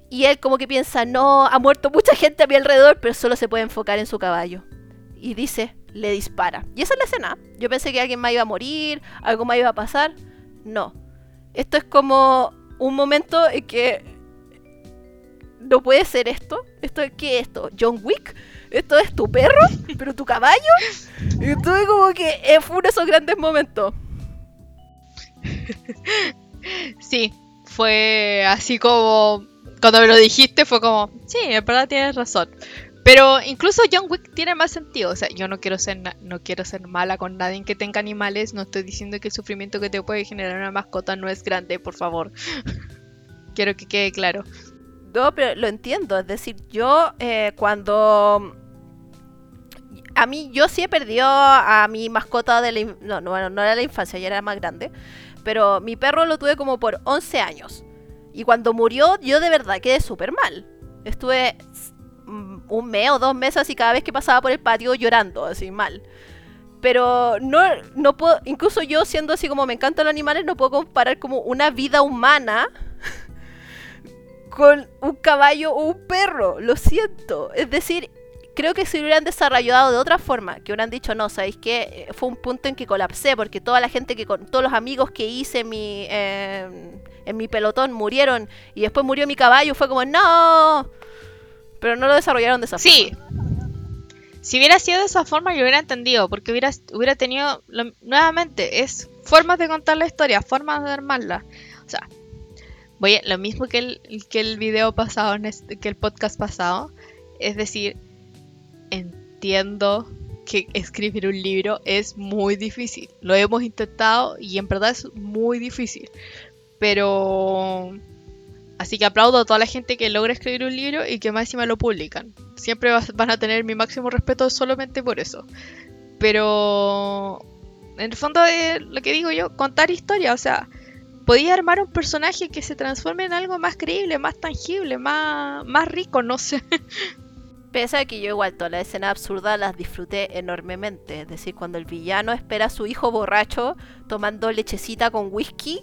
Y él como que piensa, no, ha muerto mucha gente a mi alrededor, pero solo se puede enfocar en su caballo. Y dice, le dispara. Y esa es la escena. Yo pensé que alguien más iba a morir, algo más iba a pasar. No. Esto es como un momento en que no puede ser esto. ¿Esto qué es esto? ¿John Wick? ¿Esto es tu perro? ¿Pero tu caballo? Y como que eh, fue uno de esos grandes momentos. Sí, fue así como. Cuando me lo dijiste, fue como. Sí, en verdad tienes razón. Pero incluso John Wick tiene más sentido. O sea, yo no quiero ser, no quiero ser mala con nadie que tenga animales. No estoy diciendo que el sufrimiento que te puede generar una mascota no es grande, por favor. quiero que quede claro. No, pero lo entiendo. Es decir, yo eh, cuando... A mí, yo sí he perdido a mi mascota de la... No, no, no era la infancia, ya era más grande. Pero mi perro lo tuve como por 11 años. Y cuando murió, yo de verdad quedé súper mal. Estuve mm, un mes o dos meses así cada vez que pasaba por el patio llorando, así mal. Pero no, no puedo, incluso yo siendo así como me encantan los animales, no puedo comparar como una vida humana con un caballo o un perro. Lo siento. Es decir, creo que si hubieran desarrollado de otra forma, que hubieran dicho, no, ¿sabéis qué? Eh, Fue un punto en que colapsé porque toda la gente que con todos los amigos que hice en mi, eh, en mi pelotón murieron y después murió mi caballo. Fue como, no. Pero no lo desarrollaron de esa Sí. forma. Si hubiera sido de esa forma, yo hubiera entendido. Porque hubiera, hubiera tenido. lo- nuevamente, es formas de contar la historia, formas de armarla. O sea, voy a- lo mismo que el, que el video pasado, este- que el podcast pasado. Es decir, entiendo que escribir un libro es muy difícil. Lo hemos intentado y en verdad es muy difícil. Pero... Así que aplaudo a toda la gente que logra escribir un libro y que más lo publican. Siempre vas- van a tener mi máximo respeto solamente por eso. Pero... En el fondo es lo que digo yo, contar historia. O sea, podía armar un personaje que se transforme en algo más creíble, más tangible, más, más rico, no sé. Pese a que yo igual todas las escenas absurdas las disfruté enormemente. Es decir, cuando el villano espera a su hijo borracho tomando lechecita con whisky,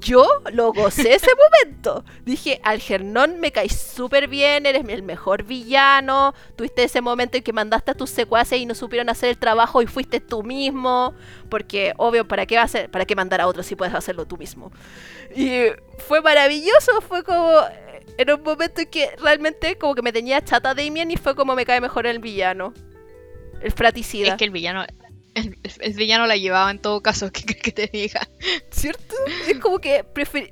yo lo gocé ese momento. Dije, Algernon me caes súper bien, eres el mejor villano. Tuviste ese momento en que mandaste a tus secuaces y no supieron hacer el trabajo y fuiste tú mismo. Porque, obvio, ¿para qué, va a ser, ¿para qué mandar a otros si puedes hacerlo tú mismo? Y fue maravilloso, fue como... Era un momento en que realmente como que me tenía chata Damien y fue como me cae mejor el villano. El fraticida. Es que el villano... El, villano la llevaba en todo caso, ¿qué que te diga? ¿Cierto? Es como que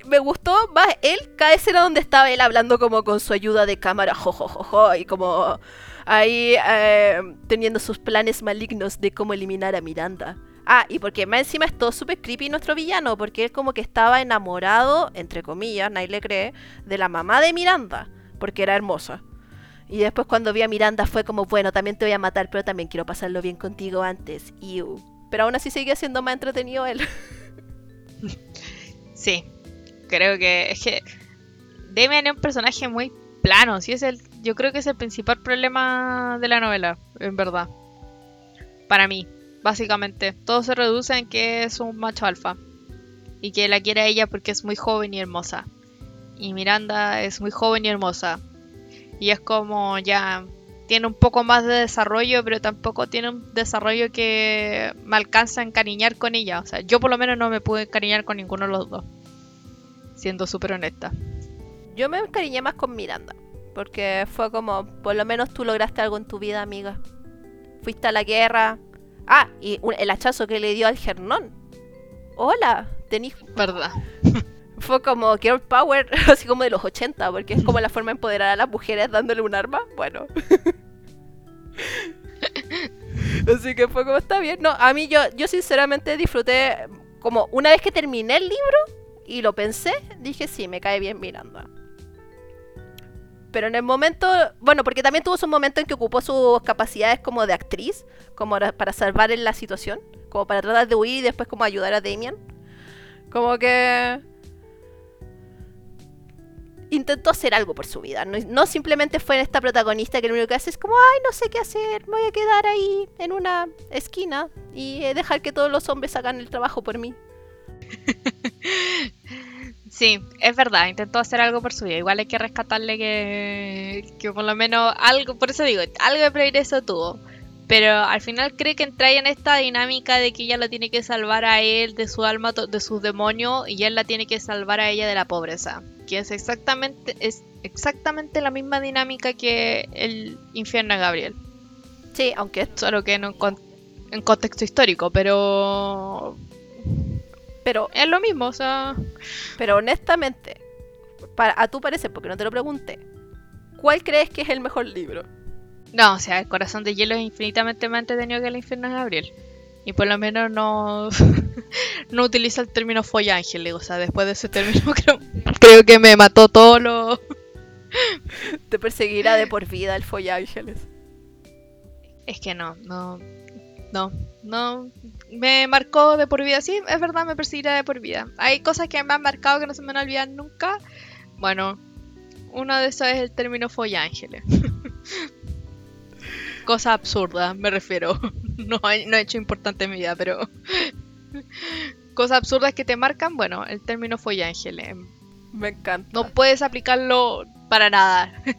me gustó más él, cada escena donde estaba él hablando como con su ayuda de cámara, jojojojo, y como ahí eh, teniendo sus planes malignos de cómo eliminar a Miranda. Ah, y porque más encima es todo súper creepy nuestro villano, porque él como que estaba enamorado, entre comillas, nadie le cree, de la mamá de Miranda, porque era hermosa. Y después cuando vi a Miranda fue como, bueno, también te voy a matar, pero también quiero pasarlo bien contigo antes. Iu. Pero aún así sigue siendo más entretenido él. sí, creo que es que Demian es un personaje muy plano, sí es el, yo creo que es el principal problema de la novela, en verdad. Para mí, básicamente, todo se reduce en que es un macho alfa y que la quiere a ella porque es muy joven y hermosa. Y Miranda es muy joven y hermosa. Y es como ya tiene un poco más de desarrollo, pero tampoco tiene un desarrollo que me alcanza a encariñar con ella. O sea, yo por lo menos no me pude encariñar con ninguno de los dos. Siendo súper honesta. Yo me encariñé más con Miranda. Porque fue como, por lo menos tú lograste algo en tu vida, amiga. Fuiste a la guerra. Ah, y el hachazo que le dio al Gernón. Hola, tenís... Verdad. Fue como Girl Power, así como de los 80, porque es como la forma de empoderar a las mujeres dándole un arma. Bueno. así que fue como, está bien. No, a mí yo, yo sinceramente disfruté, como una vez que terminé el libro y lo pensé, dije, sí, me cae bien Miranda. Pero en el momento, bueno, porque también tuvo su momento en que ocupó sus capacidades como de actriz, como para salvar en la situación, como para tratar de huir y después como ayudar a Damian. Como que intentó hacer algo por su vida. No, simplemente fue esta protagonista que lo único que hace es como, ay, no sé qué hacer, voy a quedar ahí en una esquina y eh, dejar que todos los hombres hagan el trabajo por mí. Sí, es verdad, intentó hacer algo por su vida. Igual hay que rescatarle que, que por lo menos algo, por eso digo, algo de progreso tuvo. Pero al final cree que entra en esta dinámica de que ella lo tiene que salvar a él de su alma, de sus demonios, y él la tiene que salvar a ella de la pobreza. Que es exactamente, es exactamente la misma dinámica que el infierno de Gabriel. Sí, aunque Solo que no en, contexto histórico, pero. Pero. Es lo mismo, o sea. Pero honestamente, para, a tu parecer, porque no te lo pregunté, ¿cuál crees que es el mejor libro? No, o sea, el corazón de hielo es infinitamente más entretenido que el infierno de Gabriel. Y por lo menos no, no utiliza el término follangel. O sea, después de ese término creo, creo que me mató todo lo... Te perseguirá de por vida el follángeles. Es que no, no, no, no. Me marcó de por vida, sí, es verdad, me perseguirá de por vida. Hay cosas que me han marcado que no se me van a olvidar nunca. Bueno, uno de esos es el término follángeles. cosa absurda, me refiero. No, no he hecho importante en mi vida, pero. Cosas absurdas que te marcan, bueno, el término fue ángel. Me encanta. No puedes aplicarlo para nada.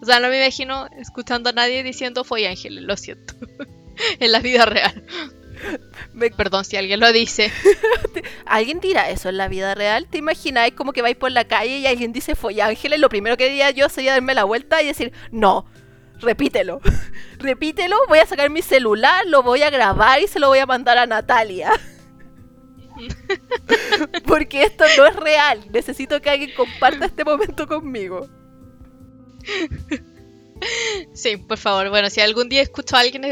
O sea, no me imagino escuchando a nadie diciendo fue ángel, lo siento. en la vida real. Perdón si alguien lo dice. ¿Alguien dirá eso en la vida real? ¿Te imagináis como que vais por la calle y alguien dice fue ángel? Lo primero que diría yo sería darme la vuelta y decir, no, repítelo. repítelo, voy a sacar mi celular, lo voy a grabar y se lo voy a mandar a Natalia. Porque esto no es real. Necesito que alguien comparta este momento conmigo. Sí, por favor. Bueno, si algún día escucho a alguien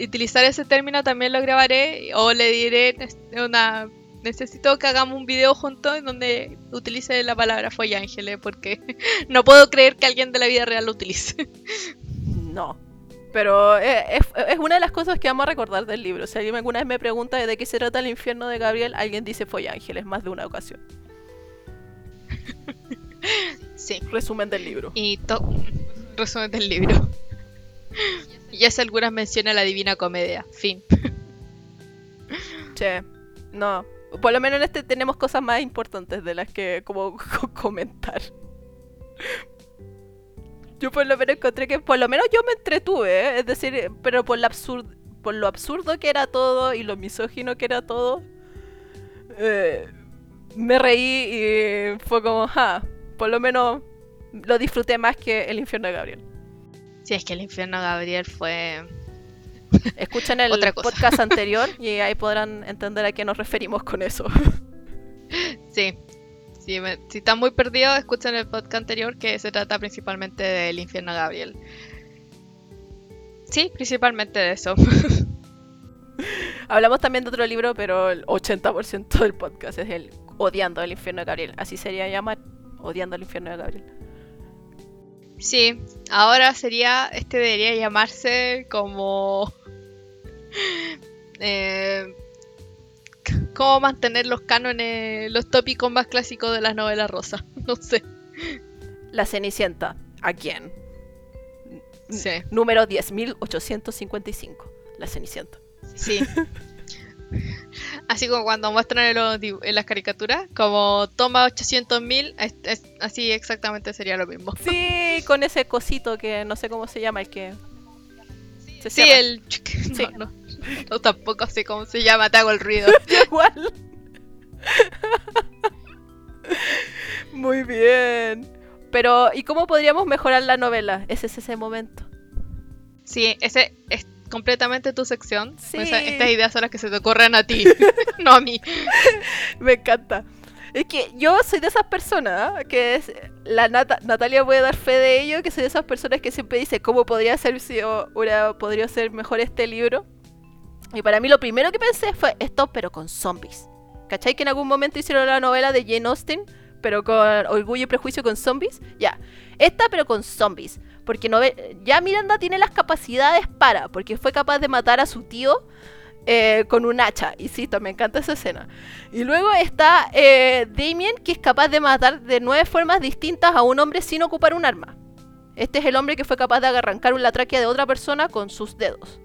utilizar ese término, también lo grabaré o le diré una... Necesito que hagamos un video juntos en donde utilice la palabra ángeles porque no puedo creer que alguien de la vida real lo utilice. No. Pero eh, es, una de las cosas que vamos a recordar del libro. Si alguien alguna vez me pregunta de qué se trata el infierno de Gabriel, alguien dice fue ángeles más de una ocasión. Sí. Resumen del libro. Y resumen del libro. Y hace algunas menciones a la Divina Comedia. Fin. Che, no. Por lo menos en este tenemos cosas más importantes de las que como comentar. Yo por lo menos encontré que por lo menos yo me entretuve, ¿eh? es decir, pero por, por lo absurdo que era todo y lo misógino que era todo, eh, me reí y fue como, ja, por lo menos lo disfruté más que el infierno de Gabriel. Sí, es que el infierno de Gabriel fue... Escuchen el podcast anterior y ahí podrán entender a qué nos referimos con eso. Sí, si, están muy perdidos, escuchen el podcast anterior que se trata principalmente del infierno Gabriel. Sí, principalmente de eso. Hablamos también de otro libro, pero el 80% del podcast es el Odiando el infierno de Gabriel. Así sería llamar Odiando el infierno de Gabriel. Sí, ahora sería, este debería llamarse como... Eh, cómo mantener los cánones, los tópicos más clásicos de las novelas rosas. No sé. La Cenicienta. ¿A quién? Sí. Número 10.855. La Cenicienta. Sí. Así como cuando muestran en, los en las caricaturas, como toma 800.000, es- es- así exactamente sería lo mismo. Sí, con ese cosito que no sé cómo se llama, el que... se Sí, cierra. el... No, Sí. no, no, tampoco sé cómo se llama, te hago el ruido. Igual. Muy bien. Pero, ¿y cómo podríamos mejorar la novela? Ese es ese momento. Sí, ese es completamente tu sección. Sí. Esa- estas ideas son las que se te ocurren a ti, no a mí. Me encanta. Es que yo soy de esas personas, ¿ah? que es, la Nata- Natalia puede dar fe de ello, que soy de esas personas que siempre dice cómo podría ser si o- una- podría ser mejor este libro. Y para mí lo primero que pensé fue esto, pero con zombies. ¿Cachai? Que en algún momento hicieron la novela de Jane Austen, pero con Orgullo y Prejuicio con zombies. Ya, esta pero con zombies. Porque no ya Miranda tiene las capacidades para, porque fue capaz de matar a su tío eh, con un hacha. Insisto, me encanta esa escena. Y luego está eh, Damien, que es capaz de matar de nueve formas distintas a un hombre sin ocupar un arma. Este es el hombre que fue capaz de arrancar la tráquea de otra persona con sus dedos.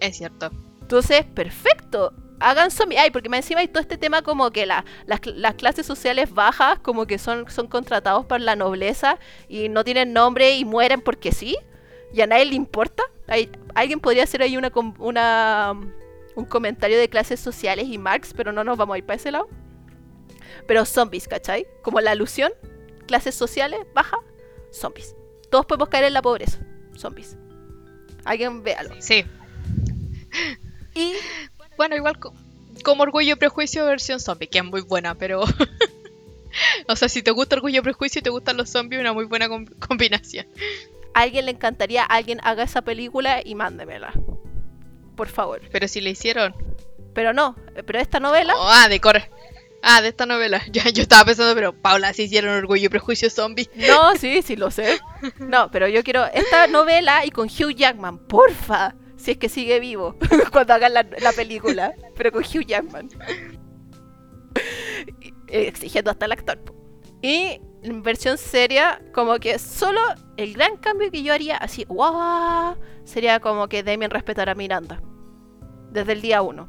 Es cierto. Entonces, perfecto. Hagan zombies. Ay, porque más encima hay todo este tema como que la- las, las clases sociales bajas, como que son, son contratados por la nobleza y no tienen nombre y mueren porque sí. Y a nadie le importa. Hay- alguien podría hacer ahí una, una, un comentario de clases sociales y Marx, pero no nos vamos a ir para ese lado. Pero zombies, ¿cachai? Como la alusión. Clases sociales bajas, zombies. Todos podemos caer en la pobreza. Zombies. Alguien véalo. Sí. Y Bueno, igual co- como Orgullo y Prejuicio versión zombie, que es muy buena, pero... o sea, si te gusta Orgullo y Prejuicio y te gustan los zombies, una muy buena com- combinación. a alguien le encantaría, alguien haga esa película y mándemela. Por favor. Pero si le hicieron... Pero no, pero esta novela, Oh, ah, de Cor... Ah, de esta novela. Ya, yo estaba pensando, pero Paula, si hicieron Orgullo y Prejuicio zombie. no, sí, sí lo sé. No, pero yo quiero esta novela y con Hugh Jackman, porfa, si es que sigue vivo cuando hagan la, la película, pero con Hugh Jackman. Y- Exigiendo hasta el actor. Y en versión seria, como que solo el gran cambio que yo haría, así, wow, sería como que Damien respetara a Miranda. Desde el día uno.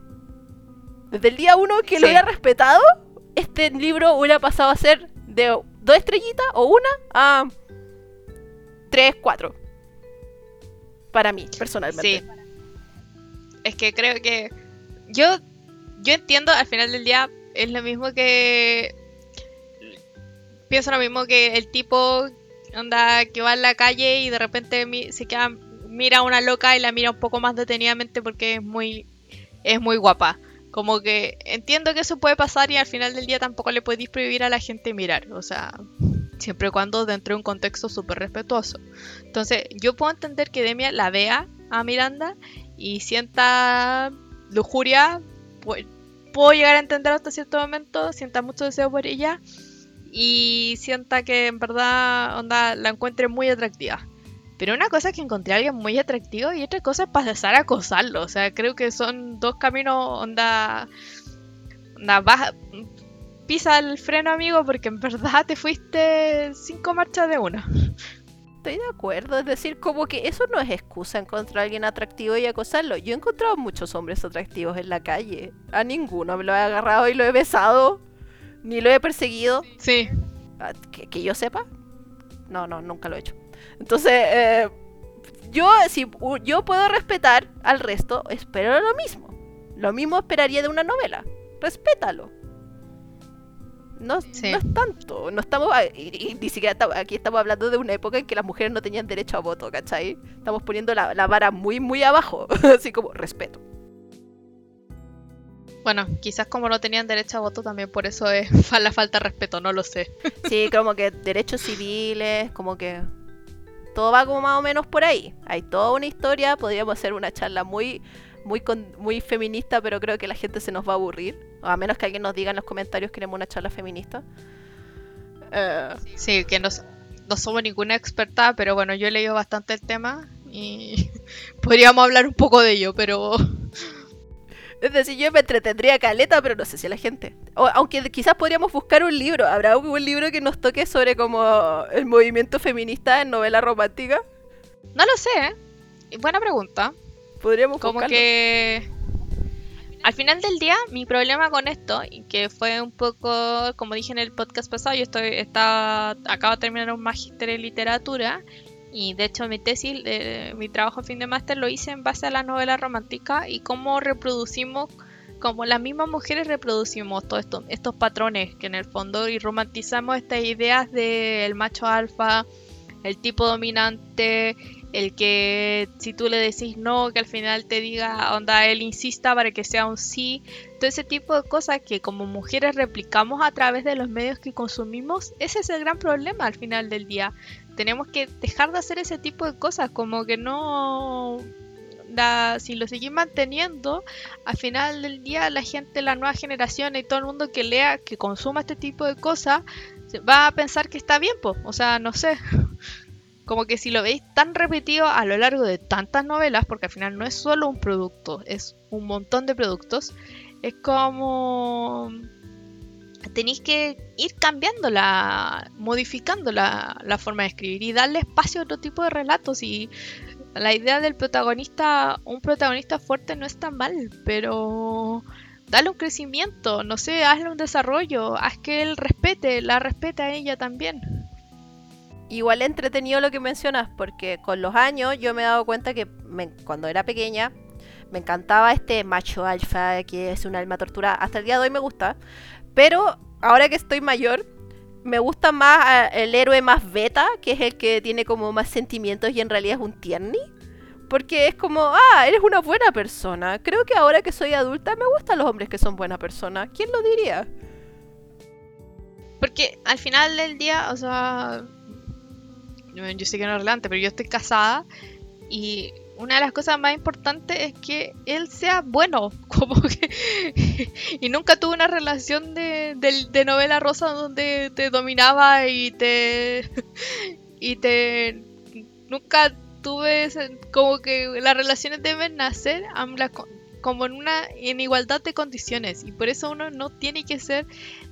Desde el día uno que lo hubiera respetado, este libro hubiera pasado a ser de dos estrellitas o una a tres, cuatro. Para mí, personalmente. Sí. Es que creo que yo yo entiendo al final del día es lo mismo que pienso lo mismo que el tipo anda que va en la calle y de repente mi- se queda mira a una loca y la mira un poco más detenidamente porque es muy es muy guapa. Como que entiendo que eso puede pasar y al final del día tampoco le podéis prohibir a la gente mirar, o sea, siempre y cuando dentro de un contexto súper respetuoso. Entonces, yo puedo entender que Demia la vea a Miranda y sienta lujuria, pu- puedo llegar a entender hasta cierto momento, sienta mucho deseo por ella y sienta que en verdad onda, la encuentre muy atractiva. Pero una cosa es que encontré a alguien muy atractivo y otra cosa es pasar a acosarlo. O sea, creo que son dos caminos, onda. onda baja, pisa el freno, amigo, porque en verdad te fuiste cinco marchas de una. Estoy de acuerdo, es decir, como que eso no es excusa encontrar a alguien atractivo y acosarlo. Yo he encontrado muchos hombres atractivos en la calle. A ninguno me lo he agarrado y lo he besado, ni lo he perseguido. Sí. Ah, Que, que yo sepa. No, no, nunca lo he hecho. Entonces, eh, yo, si yo puedo respetar al resto, espero lo mismo. Lo mismo esperaría de una novela. Respétalo. No, Sí. no es tanto. No estamos. a- Y, y ni siquiera estamos- aquí estamos hablando de una época en que las mujeres no tenían derecho a voto, ¿cachai? Estamos poniendo la, la vara muy, muy abajo. Así como respeto. Bueno, quizás como no tenían derecho a voto también por eso es la falta de respeto, no lo sé. Sí, como que derechos civiles, como que todo va como más o menos por ahí. Hay toda una historia, podríamos hacer una charla muy, muy, con- muy feminista, pero creo que la gente se nos va a aburrir. O a menos que alguien nos diga en los comentarios que queremos una charla feminista. Sí, que no, no somos ninguna experta, pero bueno, yo he leído bastante el tema y podríamos hablar un poco de ello, pero Es decir, yo me entretendría caleta, pero no sé si a la gente. O, aunque quizás podríamos buscar un libro. ¿Habrá un libro que nos toque sobre como el movimiento feminista en novela romántica? No lo sé, ¿eh? Buena pregunta. Podríamos Como buscarlo. que al final del día, mi problema con esto, y que fue un poco, como dije en el podcast pasado, yo estoy, estaba, acabo de terminar un magíster en literatura, y de hecho mi tesis, eh, mi trabajo fin de máster lo hice en base a la novela romántica y cómo reproducimos, como las mismas mujeres reproducimos todos estos, estos patrones que en el fondo y romantizamos estas ideas del macho alfa, el tipo dominante, el que si tú le decís no, que al final te diga, onda, él insista para que sea un sí. Todo ese tipo de cosas que como mujeres replicamos a través de los medios que consumimos, ese es el gran problema al final del día. Tenemos que dejar de hacer ese tipo de cosas, como que no... Si lo seguís manteniendo, al final del día la gente, la nueva generación y todo el mundo que lea, que consuma este tipo de cosas, va a pensar que está bien, pues. O sea, no sé. Como que si lo veis tan repetido a lo largo de tantas novelas, porque al final no es solo un producto, es un montón de productos, es como tenéis que ir cambiando la, modificando la, forma de escribir y darle espacio a otro tipo de relatos y la idea del protagonista, un protagonista fuerte no está mal, pero dale un crecimiento, no sé, hazle un desarrollo, haz que él respete, la respete a ella también. Igual entretenido lo que mencionas, porque con los años yo me he dado cuenta que cuando era pequeña me encantaba este macho alfa, que es un alma torturada. Hasta el día de hoy me gusta. Pero ahora que estoy mayor, me gusta más ah, el héroe más beta, que es el que tiene como más sentimientos y en realidad es un tierni. Porque es como, ah, eres una buena persona. Creo que ahora que soy adulta me gustan los hombres que son buenas personas. ¿Quién lo diría? Porque al final del día, o sea, yo sé que no es relevante, pero yo estoy casada y una de las cosas más importantes es que él sea bueno, como que y nunca tuve una relación de, de- novela rosa donde te dominaba y te y te nunca tuve como que las relaciones deben nacer como en una en igualdad de condiciones y por eso uno no tiene que ser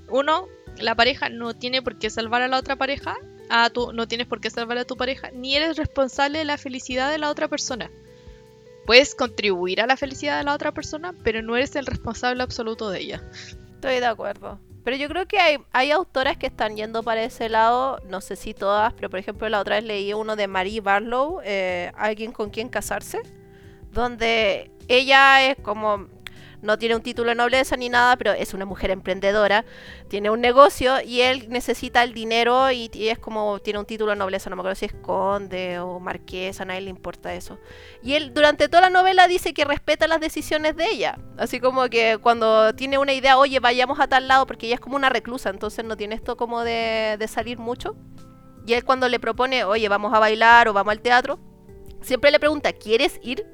uno la pareja no tiene por qué salvar a la otra pareja, a tu, no tienes por qué salvar a tu pareja, ni eres responsable de la felicidad de la otra persona. Puedes contribuir a la felicidad de la otra persona, pero no eres el responsable absoluto de ella. Estoy de acuerdo. Pero yo creo que hay, hay autoras que están yendo para ese lado, no sé si todas, pero por ejemplo la otra vez leí uno de Marie Barlow, eh, Alguien con quien casarse, donde ella es como, no tiene un título de nobleza ni nada, pero es una mujer emprendedora, tiene un negocio y él necesita el dinero y, y es como, tiene un título de nobleza, no me acuerdo si es conde o marquesa, a nadie le importa eso. Y él durante toda la novela dice que respeta las decisiones de ella. Así como que cuando tiene una idea, oye, vayamos a tal lado, porque ella es como una reclusa, entonces no tiene esto como de, de salir mucho. Y él cuando le propone, oye, vamos a bailar o vamos al teatro, siempre le pregunta, ¿quieres ir?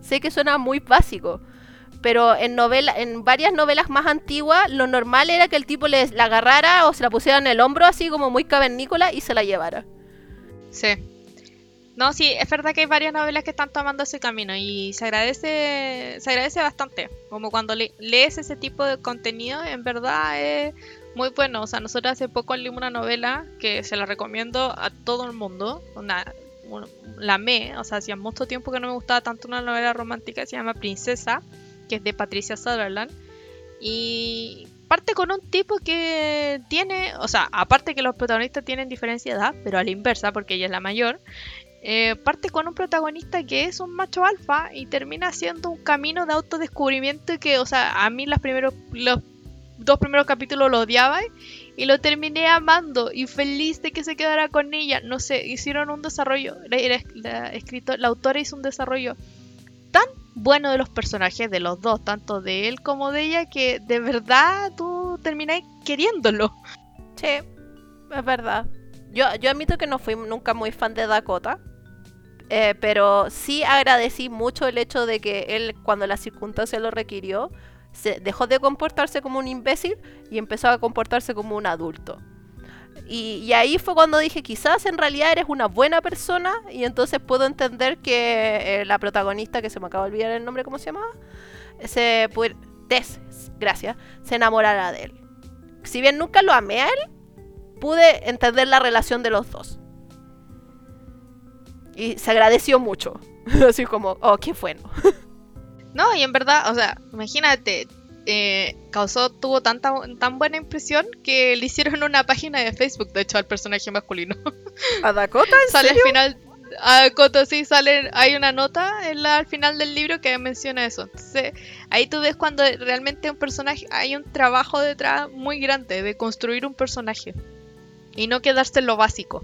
Sé que suena muy básico. Pero en novela, en varias novelas más antiguas, lo normal era que el tipo les la agarrara o se la pusiera en el hombro así como muy cavernícola y se la llevara. Sí. No, sí, es verdad que hay varias novelas que están tomando ese camino y se agradece, se agradece bastante. Como cuando le- lees ese tipo de contenido, en verdad es muy bueno. O sea, nosotros hace poco leímos una novela que se la recomiendo a todo el mundo. Una, un- la amé, o sea, hacía mucho tiempo que no me gustaba tanto una novela romántica, se llama Princesa, que es de Patricia Sutherland. Y parte con un tipo que tiene, o sea, aparte que los protagonistas tienen diferencia de edad, pero a la inversa, porque ella es la mayor, eh, parte con un protagonista que es un macho alfa y termina siendo un camino de autodescubrimiento que, o sea, a mí los primeros, los dos primeros capítulos lo odiaba y lo terminé amando y feliz de que se quedara con ella. No sé, hicieron un desarrollo, la, la- la la autora hizo un desarrollo tan bueno de los personajes, de los dos, tanto de él como de ella, que de verdad tú terminás queriéndolo. Sí, es verdad. Yo, yo admito que no fui nunca muy fan de Dakota. eh, pero sí agradecí mucho el hecho de que él, cuando la circunstancia lo requirió, se dejó de comportarse como un imbécil y empezó a comportarse como un adulto. Y, ahí fue cuando dije, quizás en realidad eres una buena persona y entonces puedo entender que eh, la protagonista, que se me acaba de olvidar el nombre, ¿cómo se llamaba? se pu- Tess, gracias, se enamorara de él. Si bien nunca lo amé a él, pude entender la relación de los dos. Y se agradeció mucho. Así como, oh, qué bueno. No, y en verdad, o sea, imagínate, eh, causó, tuvo tanta, tan buena impresión que le hicieron una página de Facebook, de hecho, al personaje masculino. ¿A Dakota? ¿En sale serio? al final, a Coto sí, sale, hay una nota en la- al final del libro que menciona eso. Entonces, ahí tú ves cuando realmente un personaje, hay un trabajo detrás muy grande de construir un personaje. Y no quedarse en lo básico.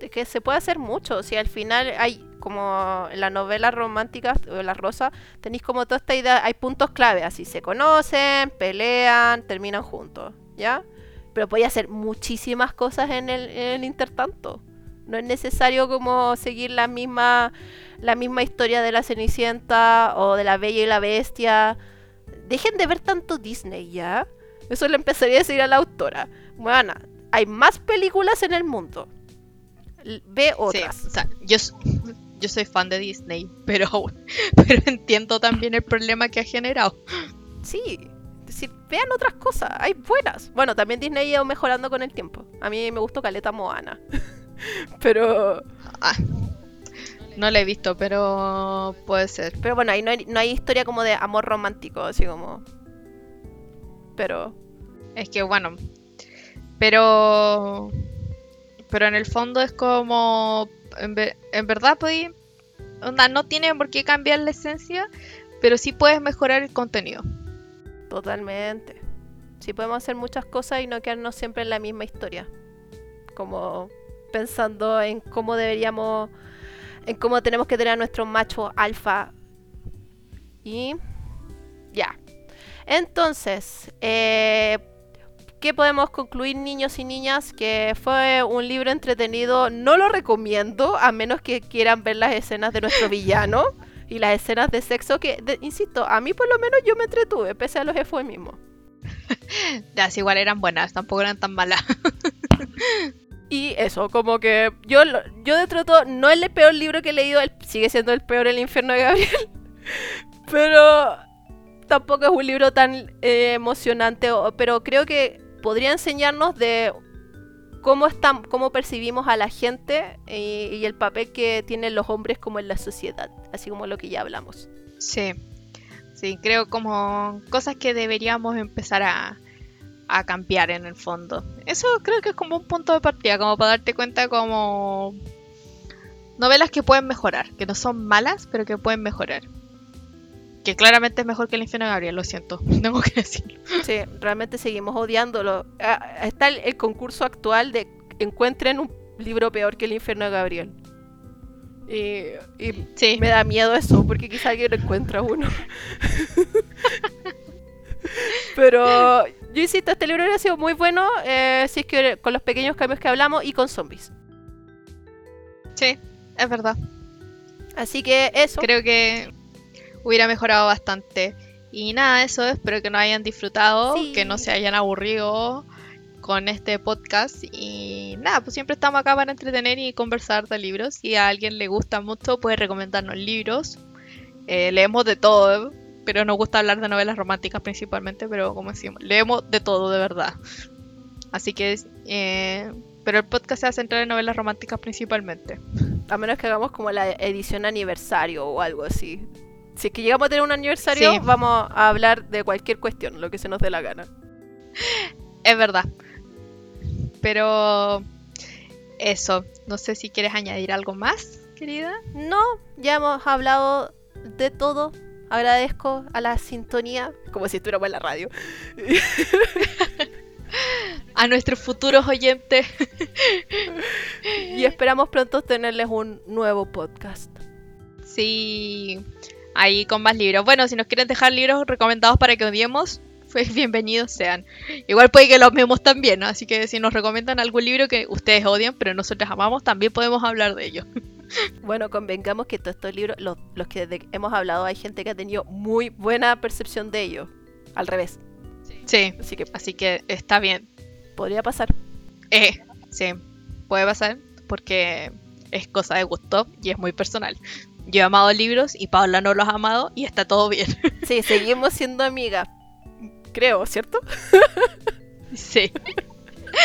de que se puede hacer mucho. Si al final hay, como en las novelas románticas o las rosas, tenéis como toda esta idea, hay puntos clave, así se conocen, pelean, terminan juntos, ¿ya? Pero podía hacer muchísimas cosas en el, en el intertanto. No es necesario como seguir la misma, la misma historia de la Cenicienta o de la Bella y la Bestia. Dejen de ver tanto Disney, ¿ya? Eso le empezaría a decir a la autora. Bueno, hay más películas en el mundo. Ve otras. Sí, o sea, yo, yo soy fan de Disney, pero, pero entiendo también el problema que ha generado. Sí. Es decir, vean otras cosas. Hay buenas. Bueno, también Disney ha ido mejorando con el tiempo. A mí me gustó Caleta Moana. pero, Ah, no la he visto, pero puede ser. pero bueno, ahí no hay, no hay historia como de amor romántico, así como. Pero. Es que bueno, pero pero en el fondo es como en, ve- en verdad podí- onda, no tiene por qué cambiar la esencia, pero sí puedes mejorar el contenido. Totalmente. Sí podemos hacer muchas cosas y no quedarnos siempre en la misma historia. Como pensando en cómo deberíamos, en cómo tenemos que tener a nuestro macho alfa. Y ya. Entonces, eh, ¿qué podemos concluir niños y niñas? Que fue un libro entretenido. No lo recomiendo a menos que quieran ver las escenas de nuestro villano y las escenas de sexo que, de- insisto, a mí por lo menos yo me entretuve, pese a los eufemismos. Las igual eran buenas, tampoco eran tan malas. Y eso, como que yo, yo dentro de todo, no es el peor libro que he leído, el- sigue siendo el peor El infierno de Gabriel, pero tampoco es un libro tan eh, emocionante, pero creo que podría enseñarnos de cómo, están, cómo percibimos a la gente y, y el papel que tienen los hombres como en la sociedad, así como lo que ya hablamos. Sí, sí, creo como cosas que deberíamos empezar a, a cambiar en el fondo. Eso creo que es como un punto de partida, como para darte cuenta como novelas que pueden mejorar, que no son malas, pero que pueden mejorar. Que claramente es mejor que el infierno de Gabriel, lo siento, tengo que decirlo. Sí, realmente seguimos odiándolo. Ah, Está el, el concurso actual de encuentren un libro peor que el infierno de Gabriel. Y, y Sí, me da miedo eso, porque quizá alguien encuentra uno. Pero yo insisto, este libro hubiera sido muy bueno eh, si es que con los pequeños cambios que hablamos y con zombies. sí, es verdad. Así que eso. Creo que hubiera mejorado bastante. Y nada, eso espero que nos hayan disfrutado, Sí. que no se hayan aburrido con este podcast. Y nada, pues siempre estamos acá para entretener y conversar de libros. Si a alguien le gusta mucho, puede recomendarnos libros. Eh, leemos de todo, pero nos gusta hablar de novelas románticas principalmente, pero como decimos, leemos de todo, de verdad. Así que, eh, pero el podcast se va a centrar en novelas románticas principalmente. A menos que hagamos como la edición aniversario o algo así. Si es que llegamos a tener un aniversario, Sí. vamos a hablar de cualquier cuestión, lo que se nos dé la gana. Es verdad. Pero eso, no sé si quieres añadir algo más, querida. No, ya hemos hablado de todo. Agradezco a la sintonía, como si estuviéramos en la radio. A nuestros futuros oyentes. Y esperamos pronto tenerles un nuevo podcast. Sí, ahí con más libros. Bueno, si nos quieren dejar libros recomendados para que odiemos, pues bienvenidos sean. Igual puede que los amemos también, ¿no? Así que si nos recomiendan algún libro que ustedes odian, pero nosotros amamos, también podemos hablar de ello. Bueno, convengamos que todos estos libros, los, los que hemos hablado, hay gente que ha tenido muy buena percepción de ellos. Al revés. Sí, Así que así que está bien. podría pasar. Eh, sí, puede pasar porque es cosa de gusto y es muy personal. Yo he amado libros y Paula no los ha amado y está todo bien. Sí, seguimos siendo amigas. Creo, ¿cierto? Sí.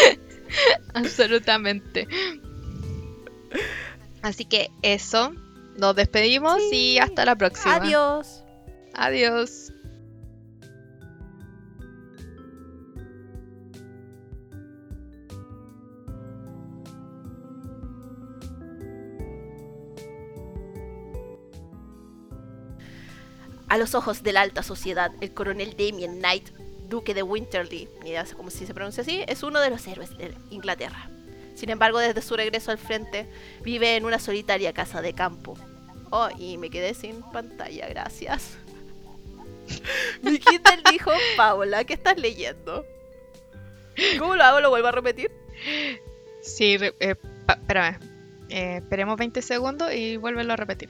Absolutamente. Así que eso. Nos despedimos y hasta la próxima. Adiós. Adiós. A los ojos de la alta sociedad, el coronel Damien Knight, duque de Winterly, ni idea cómo si se pronuncia así, es uno de los héroes de Inglaterra. Sin embargo, desde su regreso al frente, vive en una solitaria casa de campo. Oh, y me quedé sin pantalla, gracias. Mi Kindle dijo, Paula, ¿qué estás leyendo? ¿Cómo lo hago? ¿Lo vuelvo a repetir? Sí, eh, espérame. Eh, esperemos 20 segundos y vuélvelo a repetir.